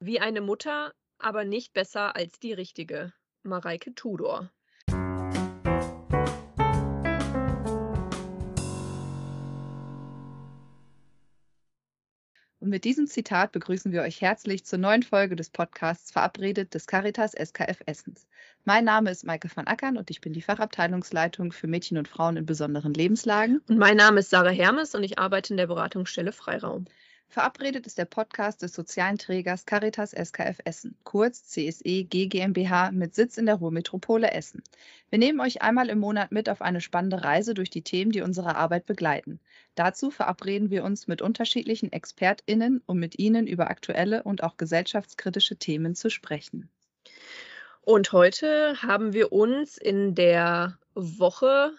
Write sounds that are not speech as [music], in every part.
Wie eine Mutter, aber nicht besser als die richtige. Mareike Tudor. Und mit diesem Zitat begrüßen wir euch herzlich zur neuen Folge des Podcasts Verabredet des Caritas SKF Essens. Mein Name ist Maike van Ackern und ich bin die Fachabteilungsleitung für Mädchen und Frauen in besonderen Lebenslagen. Und mein Name ist Sarah Hermes und ich arbeite in der Beratungsstelle Freiraum. Verabredet ist der Podcast des sozialen Trägers Caritas SKF Essen, kurz CSE GmbH mit Sitz in der Ruhrmetropole Essen. Wir nehmen euch einmal im Monat mit auf eine spannende Reise durch die Themen, die unsere Arbeit begleiten. Dazu verabreden wir uns mit unterschiedlichen ExpertInnen, um mit ihnen über aktuelle und auch gesellschaftskritische Themen zu sprechen. Und heute haben wir uns in der Woche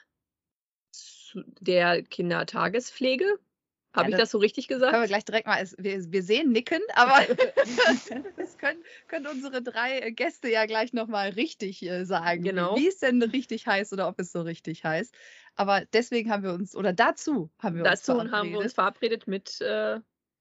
der Kindertagespflege habe ja, ich das so richtig gesagt? Können wir gleich direkt mal, wir, wir sehen nicken, aber [laughs] das können, können, unsere drei Gäste ja gleich nochmal richtig äh, sagen, genau. wie es denn richtig heißt oder ob es so richtig heißt. Aber deswegen haben wir uns, oder dazu haben wir dazu uns verabredet. Dazu haben wir uns verabredet mit äh,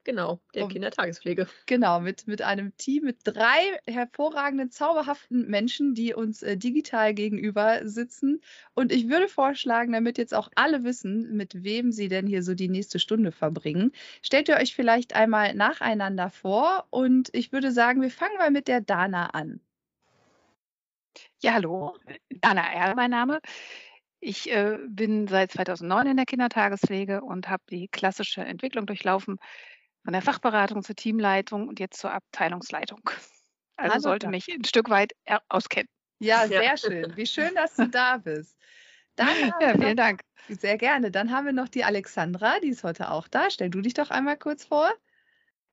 Genau, der um, Kindertagespflege. Genau, mit, mit einem Team mit drei hervorragenden, zauberhaften Menschen, die uns äh, digital gegenüber sitzen. Und ich würde vorschlagen, damit jetzt auch alle wissen, mit wem sie denn hier so die nächste Stunde verbringen, stellt ihr euch vielleicht einmal nacheinander vor. Und ich würde sagen, wir fangen mal mit der Dana an. Ja, hallo, Dana R. mein Name. Ich äh, bin seit 2009 in der Kindertagespflege und habe die klassische Entwicklung durchlaufen von der Fachberatung zur Teamleitung und jetzt zur Abteilungsleitung. Also Hallo, sollte mich ein Stück weit auskennen. Ja, sehr ja. schön. Wie schön, dass du da bist. Dann [laughs] ja, vielen noch, Dank. Sehr gerne. Dann haben wir noch die Alexandra, die ist heute auch da. Stell du dich doch einmal kurz vor.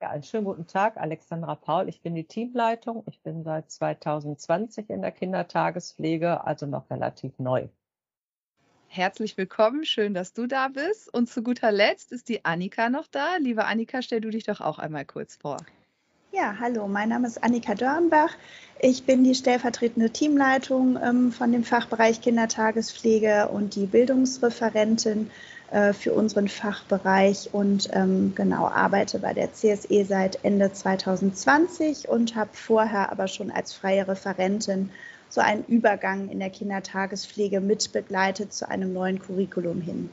Ja, einen schönen guten Tag, Alexandra Paul. Ich bin die Teamleitung. Ich bin seit 2020 in der Kindertagespflege, also noch relativ neu. Herzlich willkommen, schön, dass du da bist. Und zu guter Letzt ist die Annika noch da. Liebe Annika, stell du dich doch auch einmal kurz vor. Ja, hallo, mein Name ist Annika Dörnbach. Ich bin die stellvertretende Teamleitung ähm, von dem Fachbereich Kindertagespflege und die Bildungsreferentin äh, für unseren Fachbereich und ähm, genau arbeite bei der CSE seit Ende 2020 und habe vorher aber schon als freie Referentin so einen Übergang in der Kindertagespflege mitbegleitet zu einem neuen Curriculum hin.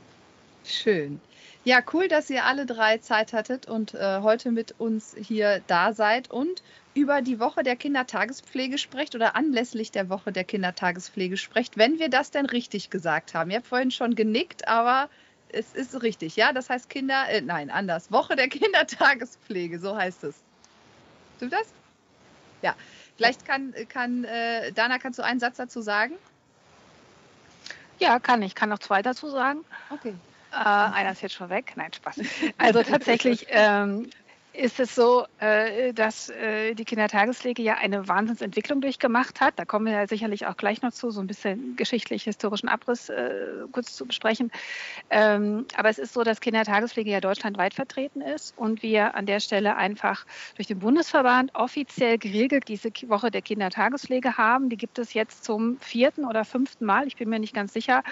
Schön. Ja, cool, dass ihr alle drei Zeit hattet und äh, heute mit uns hier da seid und über die Woche der Kindertagespflege sprecht oder anlässlich der Woche der Kindertagespflege sprecht, wenn wir das denn richtig gesagt haben. Ihr habt vorhin schon genickt, aber es ist richtig, ja? Das heißt Kinder, äh, nein, anders. Woche der [laughs] Kindertagespflege, so heißt es. Stimmt das? Ja. Vielleicht kann, kann äh, Dana, kannst du einen Satz dazu sagen? Ja, kann ich. Kann noch zwei dazu sagen. Okay. Äh, einer ist jetzt schon weg. Nein, Spaß. Also tatsächlich ähm, ist es so, äh, dass äh, die Kindertagespflege ja eine Wahnsinnsentwicklung durchgemacht hat. Da kommen wir ja sicherlich auch gleich noch zu, so ein bisschen geschichtlich-historischen Abriss äh, kurz zu besprechen. Ähm, aber es ist so, dass Kindertagespflege ja deutschlandweit vertreten ist und wir an der Stelle einfach durch den Bundesverband offiziell geregelt diese Woche der Kindertagespflege haben. Die gibt es jetzt zum vierten oder fünften Mal, ich bin mir nicht ganz sicher.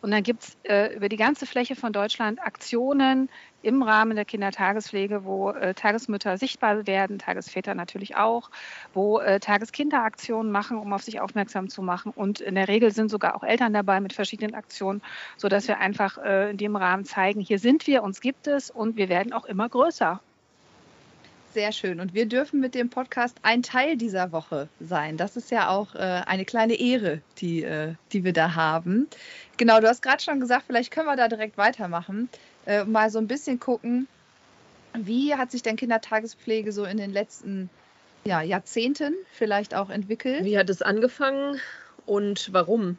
Und dann gibt es über die ganze Fläche von Deutschland Aktionen, im Rahmen der Kindertagespflege, wo äh, Tagesmütter sichtbar werden, Tagesväter natürlich auch, wo äh, Tageskinderaktionen machen, um auf sich aufmerksam zu machen. Und in der Regel sind sogar auch Eltern dabei mit verschiedenen Aktionen, sodass wir einfach äh, in dem Rahmen zeigen, hier sind wir, uns gibt es und wir werden auch immer größer. Sehr schön. Und wir dürfen mit dem Podcast ein Teil dieser Woche sein. Das ist ja auch äh, eine kleine Ehre, die, äh, die wir da haben. Genau, du hast gerade schon gesagt, vielleicht können wir da direkt weitermachen äh, mal so ein bisschen gucken, wie hat sich denn Kindertagespflege so in den letzten ja, Jahrzehnten vielleicht auch entwickelt? Wie hat es angefangen und warum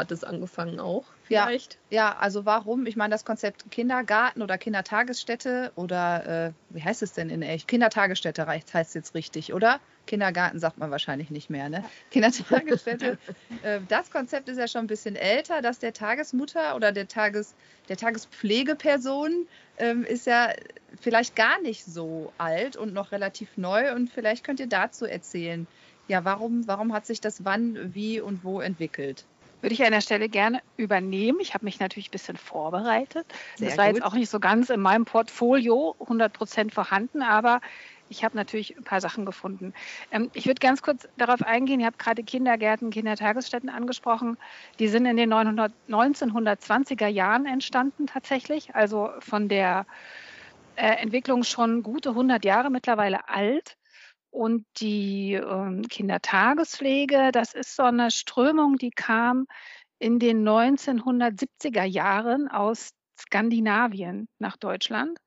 hat es angefangen auch? Vielleicht? Ja, ja, also warum? Ich meine, das Konzept Kindergarten oder Kindertagesstätte oder äh, wie heißt es denn in echt? Kindertagesstätte heißt es jetzt richtig, oder? Kindergarten sagt man wahrscheinlich nicht mehr, ne? Kindertagesstätte. [laughs] äh, das Konzept ist ja schon ein bisschen älter, dass der Tagesmutter oder der, Tages, der Tagespflegeperson ähm, ist ja vielleicht gar nicht so alt und noch relativ neu. Und vielleicht könnt ihr dazu erzählen, ja, warum, warum hat sich das wann, wie und wo entwickelt? Würde ich an der Stelle gerne übernehmen. Ich habe mich natürlich ein bisschen vorbereitet. Sehr das war gut. jetzt auch nicht so ganz in meinem Portfolio 100 Prozent vorhanden, aber ich habe natürlich ein paar Sachen gefunden. Ähm, ich würde ganz kurz darauf eingehen. Ihr habt gerade Kindergärten, Kindertagesstätten angesprochen. Die sind in den 900, 1920er Jahren entstanden tatsächlich, also von der äh, Entwicklung schon gute 100 Jahre mittlerweile alt. Und die ähm, Kindertagespflege, das ist so eine Strömung, die kam in den 1970er Jahren aus Skandinavien nach Deutschland.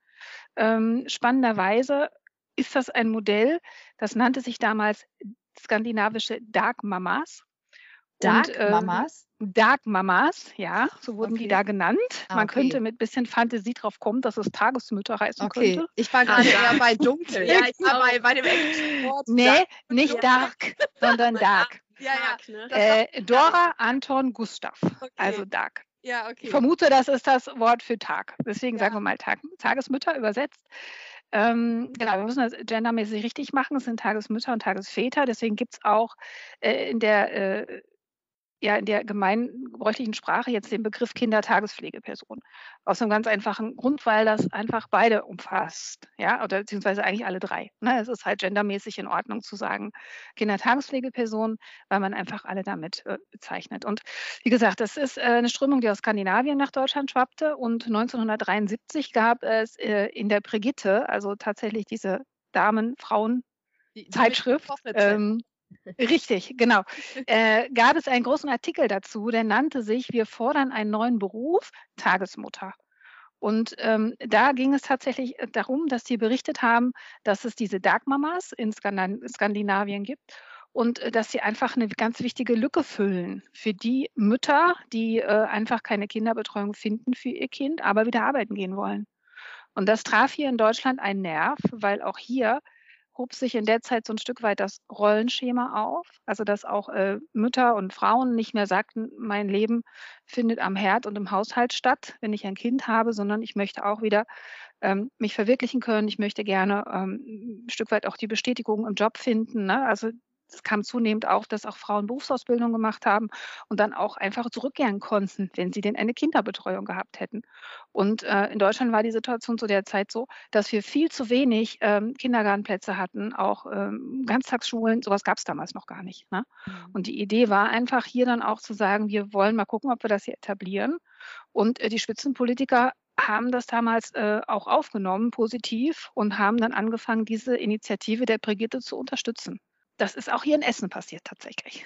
Ähm, spannenderweise ist das ein Modell, das nannte sich damals skandinavische Dark Mamas. Dark Und, ähm, Mamas? Dark Mamas, ja, so wurden die Okay. da genannt. Ah, Man okay. könnte mit bisschen Fantasie drauf kommen, dass es Tagesmütter heißen Okay, könnte. ich war gerade Ah, eher bei dunkel. Ja, ich war bei, bei dem englischen [laughs] Wort. Nee, Dark. nicht. Dark, sondern Dark. Ja, ja. Dark, ne? Äh, Dora, Anton, Gustav. Okay. Also Dark. Ja, Ich okay. vermute, das ist das Wort für Tag. Deswegen Ja. sagen wir mal Tag, Tagesmütter übersetzt. Ähm, genau, wir müssen das gendermäßig richtig machen. Es sind Tagesmütter und Tagesväter. Deswegen gibt es auch äh, in der äh, ja in der gemeinbräuchlichen Sprache jetzt den Begriff Kindertagespflegeperson. Aus einem ganz einfachen Grund, weil das einfach beide umfasst, ja, oder beziehungsweise eigentlich alle drei. Ne? Es ist halt gendermäßig in Ordnung zu sagen Kindertagespflegeperson, weil man einfach alle damit äh, bezeichnet. Und wie gesagt, das ist äh, eine Strömung, die aus Skandinavien nach Deutschland schwappte und 1973 gab es äh, in der Brigitte, also tatsächlich diese Damen, Frauen, Die- die Zeitschrift. Ähm, richtig, genau. Äh, gab es einen großen Artikel dazu, der nannte sich Wir fordern einen neuen Beruf, Tagesmutter. Und ähm, da ging es tatsächlich äh, darum, dass sie berichtet haben, dass es diese Dark Mamas in Skandinavien gibt und äh, dass sie einfach eine ganz wichtige Lücke füllen für die Mütter, die äh, einfach keine Kinderbetreuung finden für ihr Kind, aber wieder arbeiten gehen wollen. Und das traf hier in Deutschland einen Nerv, weil auch hier hob sich in der Zeit so ein Stück weit das Rollenschema auf. Also dass auch äh, Mütter und Frauen nicht mehr sagten, mein Leben findet am Herd und im Haushalt statt, wenn ich ein Kind habe, sondern ich möchte auch wieder ähm, mich verwirklichen können. Ich möchte gerne ähm, ein Stück weit auch die Bestätigung im Job finden. Ne? Also es kam zunehmend auf, dass auch Frauen Berufsausbildung gemacht haben und dann auch einfach zurückkehren konnten, wenn sie denn eine Kinderbetreuung gehabt hätten. Und äh, in Deutschland war die Situation zu der Zeit so, dass wir viel zu wenig ähm, Kindergartenplätze hatten, auch ähm, Ganztagsschulen, sowas gab es damals noch gar nicht. Ne? Und die Idee war einfach hier dann auch zu sagen, wir wollen mal gucken, ob wir das hier etablieren. Und äh, die Spitzenpolitiker haben das damals äh, auch aufgenommen, positiv, und haben dann angefangen, diese Initiative der Brigitte zu unterstützen. Das ist auch hier in Essen passiert tatsächlich.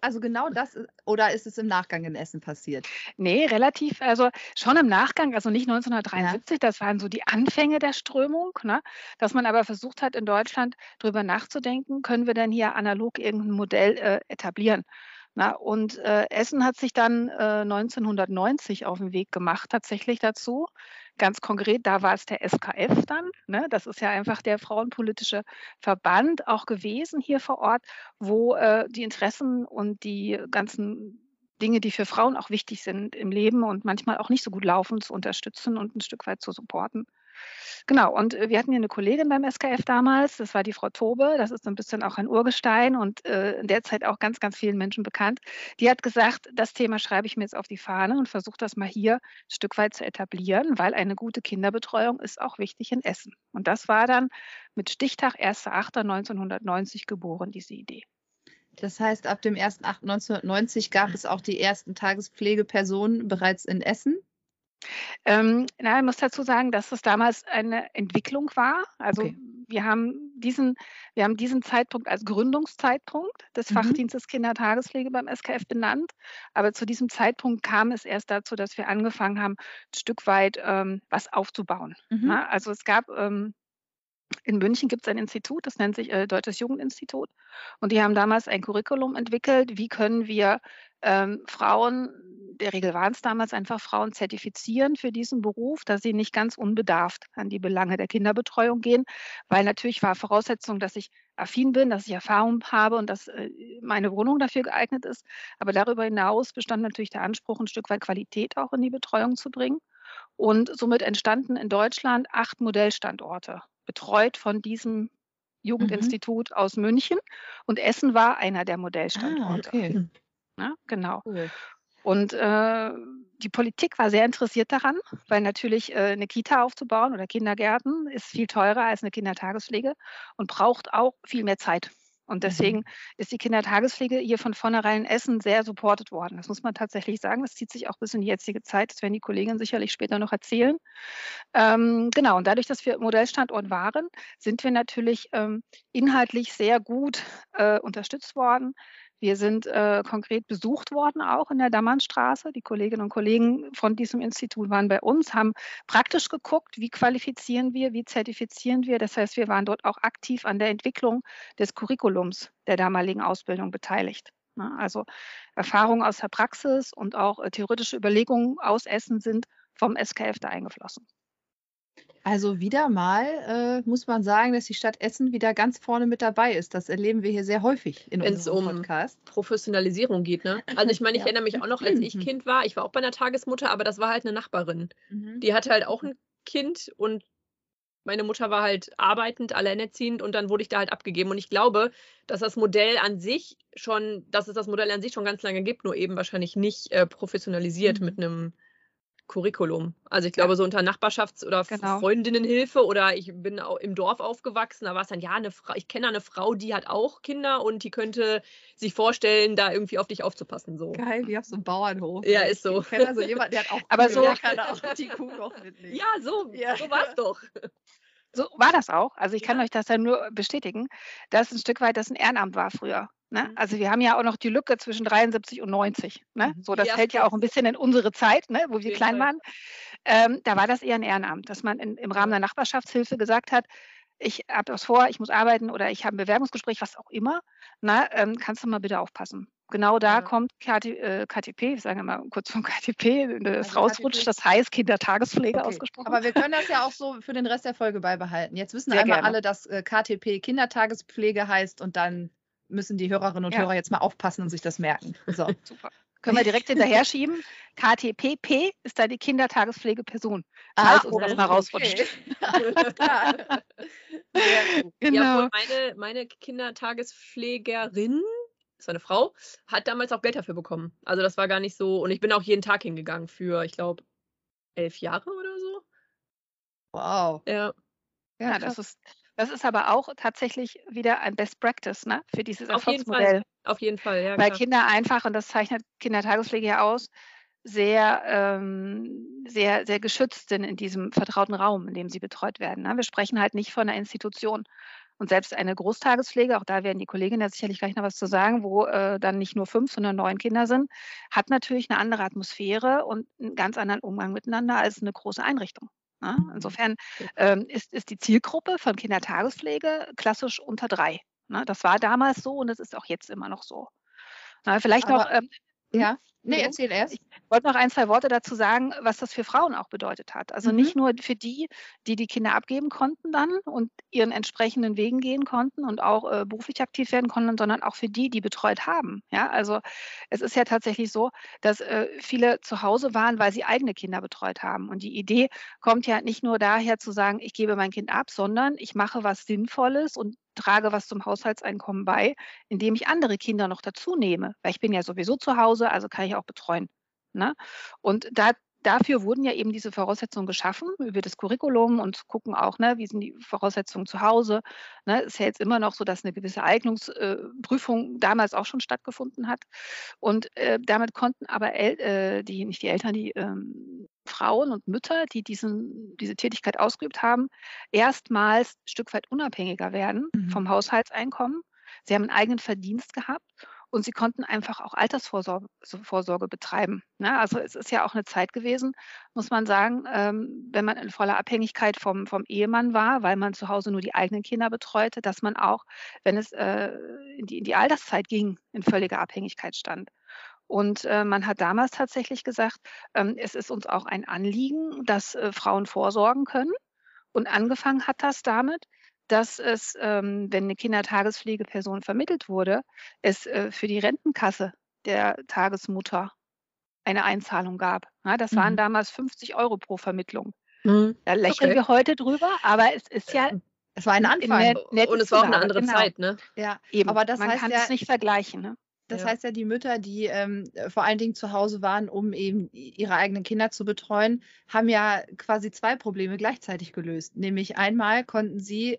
Also genau das, ist- oder ist es im Nachgang in Essen passiert? Nee, relativ, also schon im Nachgang, also nicht 1973, das waren so die Anfänge der Strömung, ne? dass man aber versucht hat, in Deutschland drüber nachzudenken, können wir denn hier analog irgendein Modell äh, etablieren? Na, und äh, Essen hat sich dann äh, 1990 auf den Weg gemacht, tatsächlich dazu. Ganz konkret, da war es der SKF dann. Ne? Das ist ja einfach der frauenpolitische Verband auch gewesen hier vor Ort, wo äh, die Interessen und die ganzen Dinge, die für Frauen auch wichtig sind im Leben und manchmal auch nicht so gut laufen, zu unterstützen und ein Stück weit zu supporten. Genau, und äh, wir hatten hier eine Kollegin beim SKF damals, das war die Frau Tobe, das ist so ein bisschen auch ein Urgestein und äh, in der Zeit auch ganz, ganz vielen Menschen bekannt. Die hat gesagt, das Thema schreibe ich mir jetzt auf die Fahne und versuche das mal hier ein Stück weit zu etablieren, weil eine gute Kinderbetreuung ist auch wichtig in Essen. Und das war dann mit Stichtag 1.8.1990 geboren, diese Idee. Das heißt, ab dem 1.8.1990 gab es auch die ersten Tagespflegepersonen bereits in Essen. Ähm, na, ich muss dazu sagen, dass es damals eine Entwicklung war. Also Okay. wir haben diesen, wir haben diesen Zeitpunkt als Gründungszeitpunkt des Mhm. Fachdienstes Kindertagespflege beim SKF benannt. Aber zu diesem Zeitpunkt kam es erst dazu, dass wir angefangen haben, ein Stück weit ähm, was aufzubauen. Mhm. Na, also es gab ähm, in München gibt es ein Institut, das nennt sich äh, Deutsches Jugendinstitut. Und die haben damals ein Curriculum entwickelt, wie können wir ähm, Frauen, der Regel waren es damals einfach Frauen, zertifizieren für diesen Beruf, dass sie nicht ganz unbedarft an die Belange der Kinderbetreuung gehen, weil natürlich war Voraussetzung, dass ich affin bin, dass ich Erfahrung habe und dass äh, meine Wohnung dafür geeignet ist. Aber darüber hinaus bestand natürlich der Anspruch, ein Stück weit Qualität auch in die Betreuung zu bringen. Und somit entstanden in Deutschland acht Modellstandorte, betreut von diesem Jugendinstitut aus München. Und Essen war einer der Ah, Modellstandorte. okay. Ne? Genau. Cool. Und äh, die Politik war sehr interessiert daran, weil natürlich äh, eine Kita aufzubauen oder Kindergärten ist viel teurer als eine Kindertagespflege und braucht auch viel mehr Zeit. Und deswegen mhm. ist die Kindertagespflege hier von vornherein in Essen sehr supportet worden. Das muss man tatsächlich sagen. Das zieht sich auch bis in die jetzige Zeit. Das werden die Kolleginnen sicherlich später noch erzählen. Ähm, genau, und dadurch, dass wir Modellstandort waren, sind wir natürlich ähm, inhaltlich sehr gut äh, unterstützt worden. Wir sind äh, konkret besucht worden, auch in der Dammernstraße. Die Kolleginnen und Kollegen von diesem Institut waren bei uns, haben praktisch geguckt, wie qualifizieren wir, wie zertifizieren wir. Das heißt, wir waren dort auch aktiv an der Entwicklung des Curriculums der damaligen Ausbildung beteiligt. Ne? Also Erfahrungen aus der Praxis und auch äh, theoretische Überlegungen aus Essen sind vom SKF da eingeflossen. Also wieder mal äh, muss man sagen, dass die Stadt Essen wieder ganz vorne mit dabei ist. Das erleben wir hier sehr häufig in Wenn's unserem um Podcast. Professionalisierung geht, ne? [laughs] Also ich meine, ich ja. erinnere mich auch noch, als ich [clears throat] Kind war, ich war auch bei einer Tagesmutter, aber das war halt eine Nachbarin. Mhm. Die hatte halt auch ein Kind und meine Mutter war halt arbeitend, alleinerziehend und dann wurde ich da halt abgegeben. Und ich glaube, dass das Modell an sich schon, dass es das Modell an sich schon ganz lange gibt, nur eben wahrscheinlich nicht äh, professionalisiert mhm. mit einem Curriculum. Also ich glaube, ja. so unter Nachbarschafts- oder genau. Freundinnenhilfe oder ich bin auch im Dorf aufgewachsen, da war es dann, ja, eine Frau, ich kenne eine Frau, die hat auch Kinder und die könnte sich vorstellen, da irgendwie auf dich aufzupassen. So. Geil, wie auf so einem Bauernhof. Ja, ist so. Ich kenne also jemanden, der hat auch [laughs] Aber so kann auch die Kuh noch mitnehmen. Ja, so, ja. so war es doch. So war das auch. Also ich kann euch das ja nur bestätigen, dass ein Stück weit das ein Ehrenamt war früher. Ne? Mhm. Also wir haben ja auch noch die Lücke zwischen 73 und 90. Ne? Mhm. So, das ja, fällt ja auch ein bisschen in unsere Zeit, ne? wo wir klein waren. Ähm, da war das eher ein Ehrenamt, dass man in, im Rahmen der Nachbarschaftshilfe gesagt hat, ich habe das vor, ich muss arbeiten oder ich habe ein Bewerbungsgespräch, was auch immer. Na, ähm, kannst du mal bitte aufpassen? Genau da ja. kommt KT, äh, KTP, ich sage mal kurz vom KTP, das also rausrutscht, KTP. das heißt Kindertagespflege okay. ausgesprochen. Aber wir können das ja auch so für den Rest der Folge beibehalten. Jetzt wissen Sehr einmal gerne. alle, dass äh, KTP Kindertagespflege heißt und dann müssen die Hörerinnen und ja. Hörer jetzt mal aufpassen und sich das merken. So. [laughs] Super. Können wir direkt hinterher [laughs] schieben. KTPP ist da die Kindertagespflegeperson. Ah, falls uns das mal rausrutscht. [laughs] genau. Ja, meine, meine Kindertagespflegerin, das war eine Frau, hat damals auch Geld dafür bekommen. Also das war gar nicht so. Und ich bin auch jeden Tag hingegangen für, ich glaube, elf Jahre oder so. Wow. Ja. Ja, das ist, das ist aber auch tatsächlich wieder ein Best Practice ne, für dieses Auf Erfolgsmodell. Jeden Auf jeden Fall, ja. Weil klar. Kinder einfach, und das zeichnet Kindertagespflege ja aus, sehr, ähm, sehr, sehr geschützt sind in diesem vertrauten Raum, in dem sie betreut werden. Ne? Wir sprechen halt nicht von einer Institution. Und selbst eine Großtagespflege, auch da werden die Kolleginnen ja sicherlich gleich noch was zu sagen, wo äh, dann nicht nur fünf, sondern neun Kinder sind, hat natürlich eine andere Atmosphäre und einen ganz anderen Umgang miteinander als eine große Einrichtung. Ne? Insofern ähm, ist, ist die Zielgruppe von Kindertagespflege klassisch unter drei. Ne? Das war damals so und es ist auch jetzt immer noch so. Na, vielleicht Aber, noch. Ähm, ja. Nee, erzähl erst. Ich wollte noch ein, zwei Worte dazu sagen, was das für Frauen auch bedeutet hat. Also mhm. nicht nur für die, die die Kinder abgeben konnten dann und ihren entsprechenden Wegen gehen konnten und auch äh, beruflich aktiv werden konnten, sondern auch für die, die betreut haben. Ja, also es ist ja tatsächlich so, dass äh, viele zu Hause waren, weil sie eigene Kinder betreut haben. Und die Idee kommt ja nicht nur daher zu sagen, ich gebe mein Kind ab, sondern ich mache was Sinnvolles und trage was zum Haushaltseinkommen bei, indem ich andere Kinder noch dazu nehme, weil ich bin ja sowieso zu Hause, also kann ich auch betreuen. Ne? Und da, dafür wurden ja eben diese Voraussetzungen geschaffen über das Curriculum und gucken auch, ne, wie sind die Voraussetzungen zu Hause. Ne? Ist ja jetzt immer noch so, dass eine gewisse Eignungsprüfung äh, damals auch schon stattgefunden hat. Und äh, damit konnten aber El äh, die, nicht die Eltern, die ähm, Frauen und Mütter, die diesen, diese Tätigkeit ausgeübt haben, erstmals ein Stück weit unabhängiger werden mhm. vom Haushaltseinkommen. Sie haben einen eigenen Verdienst gehabt und sie konnten einfach auch Altersvorsorge Vorsorge betreiben. Ne? Also es ist ja auch eine Zeit gewesen, muss man sagen, ähm, wenn man in voller Abhängigkeit vom, vom Ehemann war, weil man zu Hause nur die eigenen Kinder betreute, dass man auch, wenn es äh, in, die, in die Alterszeit ging, in völliger Abhängigkeit stand. Und äh, man hat damals tatsächlich gesagt, ähm, es ist uns auch ein Anliegen, dass äh, Frauen vorsorgen können. Und angefangen hat das damit, dass es, ähm, wenn eine Kindertagespflegeperson vermittelt wurde, es äh, für die Rentenkasse der Tagesmutter eine Einzahlung gab. Ja, das mhm. waren damals 50 Euro pro Vermittlung. Mhm. Da lächeln okay. wir heute drüber, aber es ist ja. Es war ein Anfang. Und es war auch eine andere genau. Zeit, ne? Ja, eben. Aber das Man heißt kann ja, es nicht vergleichen. Ne? Das ja. heißt ja, die Mütter, die ähm, vor allen Dingen zu Hause waren, um eben ihre eigenen Kinder zu betreuen, haben ja quasi zwei Probleme gleichzeitig gelöst. Nämlich einmal konnten sie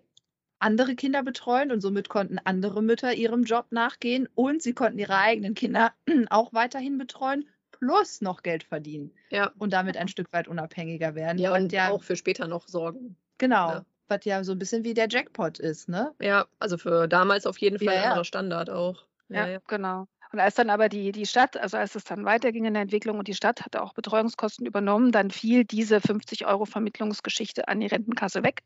andere Kinder betreuen und somit konnten andere Mütter ihrem Job nachgehen und sie konnten ihre eigenen Kinder [clears throat] auch weiterhin betreuen plus noch Geld verdienen. Ja. Und damit ein Stück weit unabhängiger werden. Ja, und ja auch für später noch sorgen. Genau. Ja. Was ja so ein bisschen wie der Jackpot ist, ne? Ja, also für damals auf jeden Fall ja, ein anderer Standard auch. Ja, ja, genau. Und als dann aber die, die Stadt, also als es dann weiterging in der Entwicklung und die Stadt hatte auch Betreuungskosten übernommen, dann fiel diese 50 Euro Vermittlungsgeschichte an die Rentenkasse weg.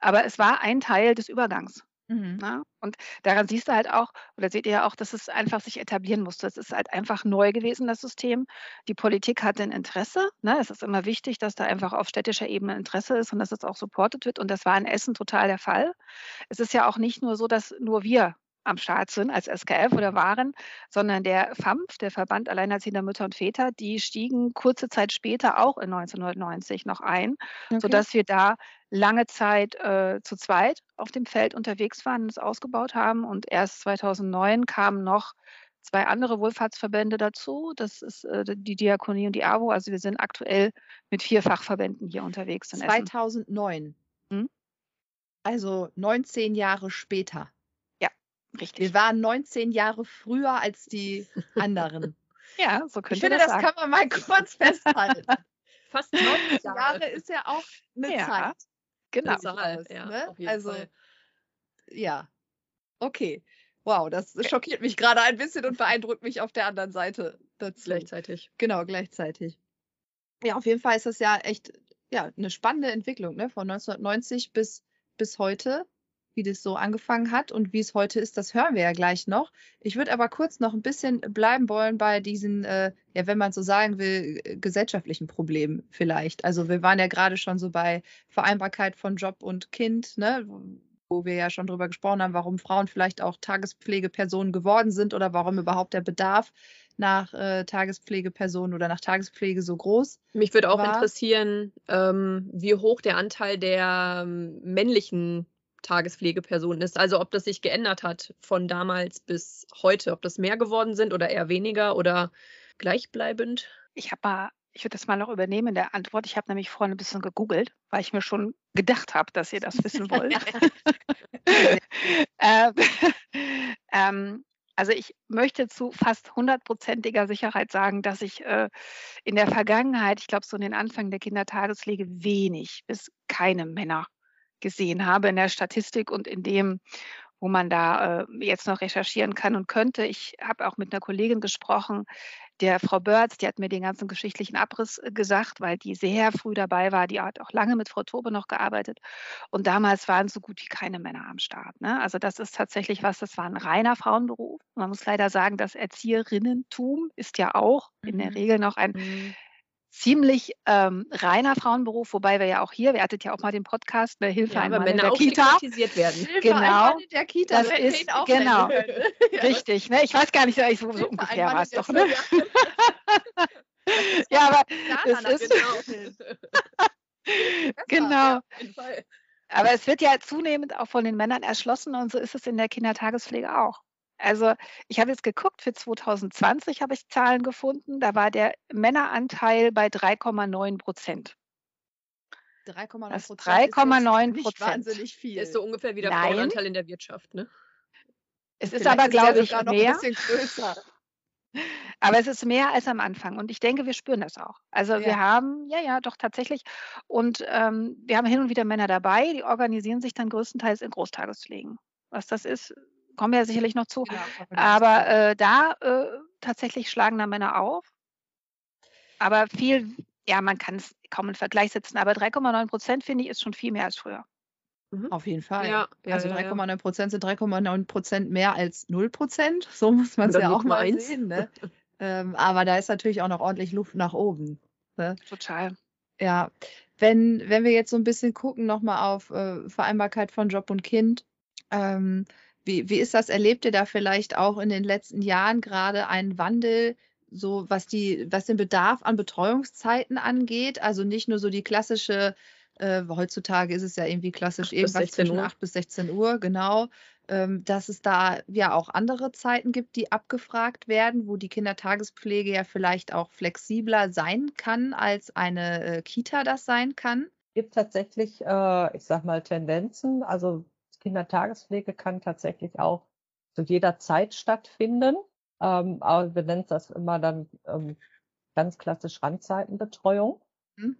Aber es war ein Teil des Übergangs. Mhm. Ja, ne? und daran siehst du halt auch, oder seht ihr ja auch, dass es einfach sich etablieren musste. Es ist halt einfach neu gewesen, das System. Die Politik hatte ein Interesse. Ne? Es ist immer wichtig, dass da einfach auf städtischer Ebene Interesse ist und dass es auch supportet wird. Und das war in Essen total der Fall. Es ist ja auch nicht nur so, dass nur wir am Start sind als SKF oder waren, sondern der FAMF, der Verband Alleinerziehender Mütter und Väter, die stiegen kurze Zeit später auch in 1990 noch ein, okay. sodass wir da lange Zeit äh, zu zweit auf dem Feld unterwegs waren und es ausgebaut haben. Und erst 2009 kamen noch zwei andere Wohlfahrtsverbände dazu. Das ist äh, die Diakonie und die AWO. Also wir sind aktuell mit vier Fachverbänden hier unterwegs. In 2009. Hm? Also 19 Jahre später. Richtig. Wir waren 19 Jahre früher als die anderen. [laughs] ja, so könnte Ich finde, das, das kann man mal [laughs] kurz festhalten. [laughs] Fast 90 Jahre. Jahre ist ja auch eine ja, Zeit. Genau. Zahl, ja, ne? Also, Fall. ja. Okay. Wow, das schockiert mich gerade ein bisschen und beeindruckt mich auf der anderen Seite dazu. Gleichzeitig. Genau, gleichzeitig. Ja, auf jeden Fall ist das ja echt ja, eine spannende Entwicklung, ne? Von 1990 bis, bis heute wie das so angefangen hat und wie es heute ist, das hören wir ja gleich noch. Ich würde aber kurz noch ein bisschen bleiben wollen bei diesen, äh, ja, wenn man so sagen will, äh, gesellschaftlichen Problemen vielleicht. Also wir waren ja gerade schon so bei Vereinbarkeit von Job und Kind, ne? wo wir ja schon drüber gesprochen haben, warum Frauen vielleicht auch Tagespflegepersonen geworden sind oder warum überhaupt der Bedarf nach äh, Tagespflegepersonen oder nach Tagespflege so groß. Mich würde auch war. interessieren, ähm, wie hoch der Anteil der ähm, männlichen Tagespflegeperson ist. Also ob das sich geändert hat von damals bis heute, ob das mehr geworden sind oder eher weniger oder gleichbleibend. Ich habe mal, ich würde das mal noch übernehmen in der Antwort. Ich habe nämlich vorhin ein bisschen gegoogelt, weil ich mir schon gedacht habe, dass ihr das wissen wollt. [laughs] ähm, [laughs] ähm, also ich möchte zu fast hundertprozentiger Sicherheit sagen, dass ich äh, in der Vergangenheit, ich glaube so in den Anfang der Kindertagespflege, wenig bis keine Männer gesehen habe in der Statistik und in dem, wo man da äh, jetzt noch recherchieren kann und könnte. Ich habe auch mit einer Kollegin gesprochen, der Frau Börz, die hat mir den ganzen geschichtlichen Abriss äh, gesagt, weil die sehr früh dabei war. Die hat auch lange mit Frau Tobe noch gearbeitet. Und damals waren so gut wie keine Männer am Start. Ne? Also das ist tatsächlich was, das war ein reiner Frauenberuf. Man muss leider sagen, das Erzieherinnentum ist ja auch in der mhm. Regel noch ein mhm ziemlich ähm, reiner Frauenberuf, wobei wir ja auch hier, wir hattet ja auch mal den Podcast, eine Hilfe ja, ein Mann in der Kita. werden. Hilfe genau, in der Kita, das ist genau [laughs] richtig. Ne? Ich weiß gar nicht, so, so ungefähr war es doch. Ne? [laughs] ja, aber es ist genau. [laughs] Aber es wird ja zunehmend auch von den Männern erschlossen und so ist es in der Kindertagespflege auch. Also ich habe jetzt geguckt, für 2020 habe ich Zahlen gefunden, da war der Männeranteil bei 3,9 Prozent. 3,9 Prozent. wahnsinnig viel. Das ist so ungefähr wie der Nein. Frauenanteil in der Wirtschaft, ne? Es ist aber, glaube ich, mehr. [laughs] Aber es ist mehr als am Anfang und ich denke, wir spüren das auch. Also ja. wir haben, ja, ja, doch tatsächlich. Und ähm, wir haben hin und wieder Männer dabei, die organisieren sich dann größtenteils in Großtagespflegen. Was das ist, kommen wir ja sicherlich noch zu. Genau, aber äh, da äh, tatsächlich schlagen da Männer auf. Aber viel, ja, man kann es kaum in Vergleich setzen, aber 3,9 Prozent finde ich ist schon viel mehr als früher. Mhm. Auf jeden Fall. Ja, also 3,9 Prozent sind 3,9 Prozent mehr als 0 Prozent. [laughs] So muss man es ja auch mal eins. sehen. Ne? ähm, aber da ist natürlich auch noch ordentlich Luft nach oben. Ne? Total. Ja, wenn, wenn wir jetzt so ein bisschen gucken nochmal auf äh, Vereinbarkeit von Job und Kind, ähm, wie, wie ist das? Erlebt ihr da vielleicht auch in den letzten Jahren gerade einen Wandel, so was die, was den Bedarf an Betreuungszeiten angeht? Also nicht nur so die klassische, äh, heutzutage ist es ja irgendwie klassisch irgendwas zwischen 8 bis 16 Uhr, genau. ähm, dass es da ja auch andere Zeiten gibt, die abgefragt werden, wo die Kindertagespflege ja vielleicht auch flexibler sein kann, als eine äh, Kita das sein kann? Es gibt tatsächlich, äh, ich sag mal, Tendenzen. Also Kindertagespflege kann tatsächlich auch zu jeder Zeit stattfinden. Ähm, aber wir nennen das immer dann ähm, ganz klassisch Randzeitenbetreuung. Mhm.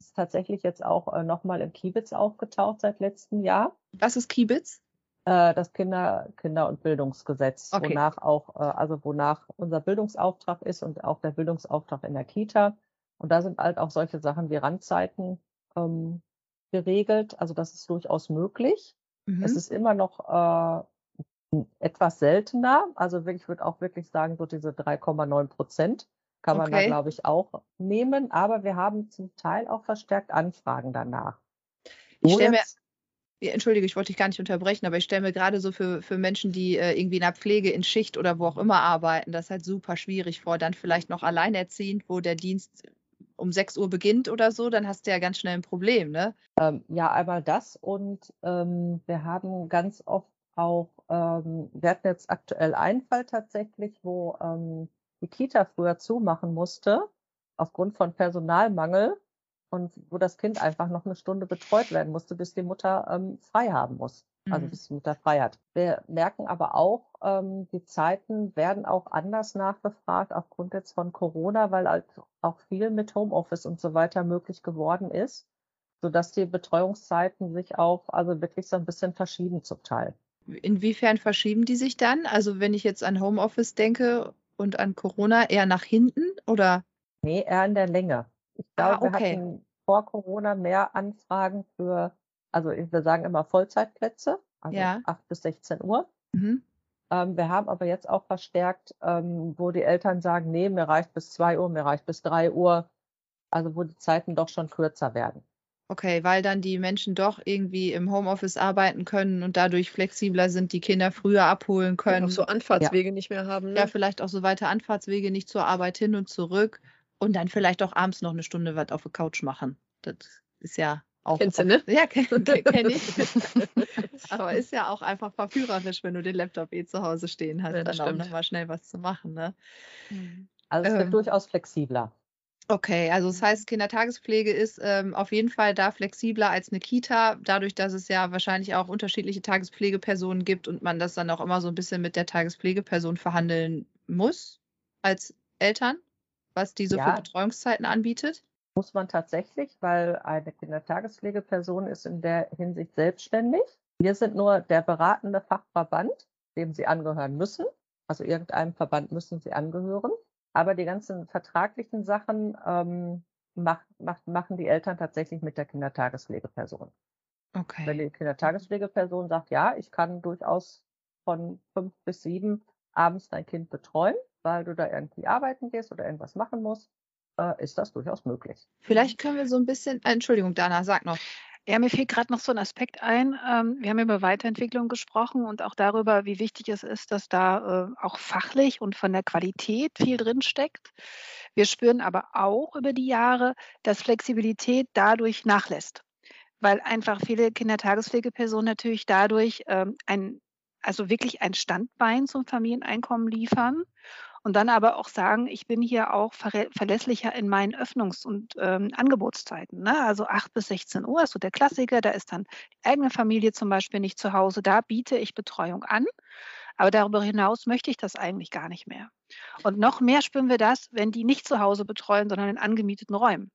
Ist tatsächlich jetzt auch äh, nochmal im Kiebitz aufgetaucht seit letztem Jahr. Was ist Kiebitz? Äh, das Kinder, Kinder- und Bildungsgesetz, okay. wonach auch, äh, also wonach unser Bildungsauftrag ist und auch der Bildungsauftrag in der Kita. Und da sind halt auch solche Sachen wie Randzeiten ähm, geregelt. Also das ist durchaus möglich. Mhm. Es ist immer noch äh, etwas seltener. Also ich würde auch wirklich sagen, so diese 3,9 Prozent kann man okay. da, glaube ich, auch nehmen. Aber wir haben zum Teil auch verstärkt Anfragen danach. Ich stelle mir, Entschuldige, ich wollte dich gar nicht unterbrechen, aber ich stelle mir gerade so für, für Menschen, die äh, irgendwie in der Pflege, in Schicht oder wo auch immer arbeiten, das halt super schwierig vor. Dann vielleicht noch alleinerziehend, wo der Dienst um 6 Uhr beginnt oder so, dann hast du ja ganz schnell ein Problem, ne? Ähm, ja, einmal das und ähm, wir haben ganz oft auch, ähm, wir hatten jetzt aktuell einen Fall tatsächlich, wo ähm, die Kita früher zumachen musste, aufgrund von Personalmangel und wo das Kind einfach noch eine Stunde betreut werden musste, bis die Mutter ähm, frei haben muss. Also mhm. bis die Mutter frei hat. Wir merken aber auch, ähm, die Zeiten werden auch anders nachgefragt aufgrund jetzt von Corona, weil halt auch viel mit Homeoffice und so weiter möglich geworden ist, sodass die Betreuungszeiten sich auch also wirklich so ein bisschen verschieben zum Teil. Inwiefern verschieben die sich dann? Also wenn ich jetzt an Homeoffice denke und an Corona, eher nach hinten oder? Nee, eher in der Länge. Ich glaube, ah, okay. wir hatten vor Corona mehr Anfragen für, also wir sagen immer Vollzeitplätze, also ja. 8 bis 16 Uhr. Mhm. Ähm, wir haben aber jetzt auch verstärkt, ähm, wo die Eltern sagen, nee, mir reicht bis 2 Uhr, mir reicht bis 3 Uhr, also wo die Zeiten doch schon kürzer werden. Okay, weil dann die Menschen doch irgendwie im Homeoffice arbeiten können und dadurch flexibler sind, die Kinder früher abholen können. Und auch so Anfahrtswege ja. nicht mehr haben. Ne? Ja, vielleicht auch so weite Anfahrtswege nicht zur Arbeit hin und zurück und dann vielleicht auch abends noch eine Stunde was auf der Couch machen. Das ist ja auch. Kennst du, ne? Ja, kenne [laughs] kenn ich. [laughs] Aber ist ja auch einfach verführerisch, wenn du den Laptop eh zu Hause stehen hast, ja, dann stimmt. auch nochmal schnell was zu machen. Ne? Mhm. Also es wird ähm, durchaus flexibler. Okay, also das heißt, Kindertagespflege ist ähm, auf jeden Fall da flexibler als eine Kita, dadurch, dass es ja wahrscheinlich auch unterschiedliche Tagespflegepersonen gibt und man das dann auch immer so ein bisschen mit der Tagespflegeperson verhandeln muss als Eltern was die so ja, für Betreuungszeiten anbietet? Muss man tatsächlich, weil eine Kindertagespflegeperson ist in der Hinsicht selbstständig. Wir sind nur der beratende Fachverband, dem sie angehören müssen. Also irgendeinem Verband müssen sie angehören. Aber die ganzen vertraglichen Sachen ähm, macht, macht, machen die Eltern tatsächlich mit der Kindertagespflegeperson. Okay. Wenn die Kindertagespflegeperson sagt, ja, ich kann durchaus von fünf bis sieben abends dein Kind betreuen, weil du da irgendwie arbeiten gehst oder irgendwas machen musst, äh, ist das durchaus möglich. Vielleicht können wir so ein bisschen, äh, Entschuldigung, Dana, sag noch. Ja, mir fällt gerade noch so ein Aspekt ein. Ähm, wir haben über Weiterentwicklung gesprochen und auch darüber, wie wichtig es ist, dass da äh, auch fachlich und von der Qualität viel drinsteckt. Wir spüren aber auch über die Jahre, dass Flexibilität dadurch nachlässt, weil einfach viele Kindertagespflegepersonen natürlich dadurch ähm, ein, also wirklich ein Standbein zum Familieneinkommen liefern und dann aber auch sagen, ich bin hier auch verlässlicher in meinen Öffnungs- und ähm, Angebotszeiten. Ne? Also 8 bis 16 Uhr ist so der Klassiker, da ist dann die eigene Familie zum Beispiel nicht zu Hause, da biete ich Betreuung an. Aber darüber hinaus möchte ich das eigentlich gar nicht mehr. Und noch mehr spüren wir das, wenn die nicht zu Hause betreuen, sondern in angemieteten Räumen.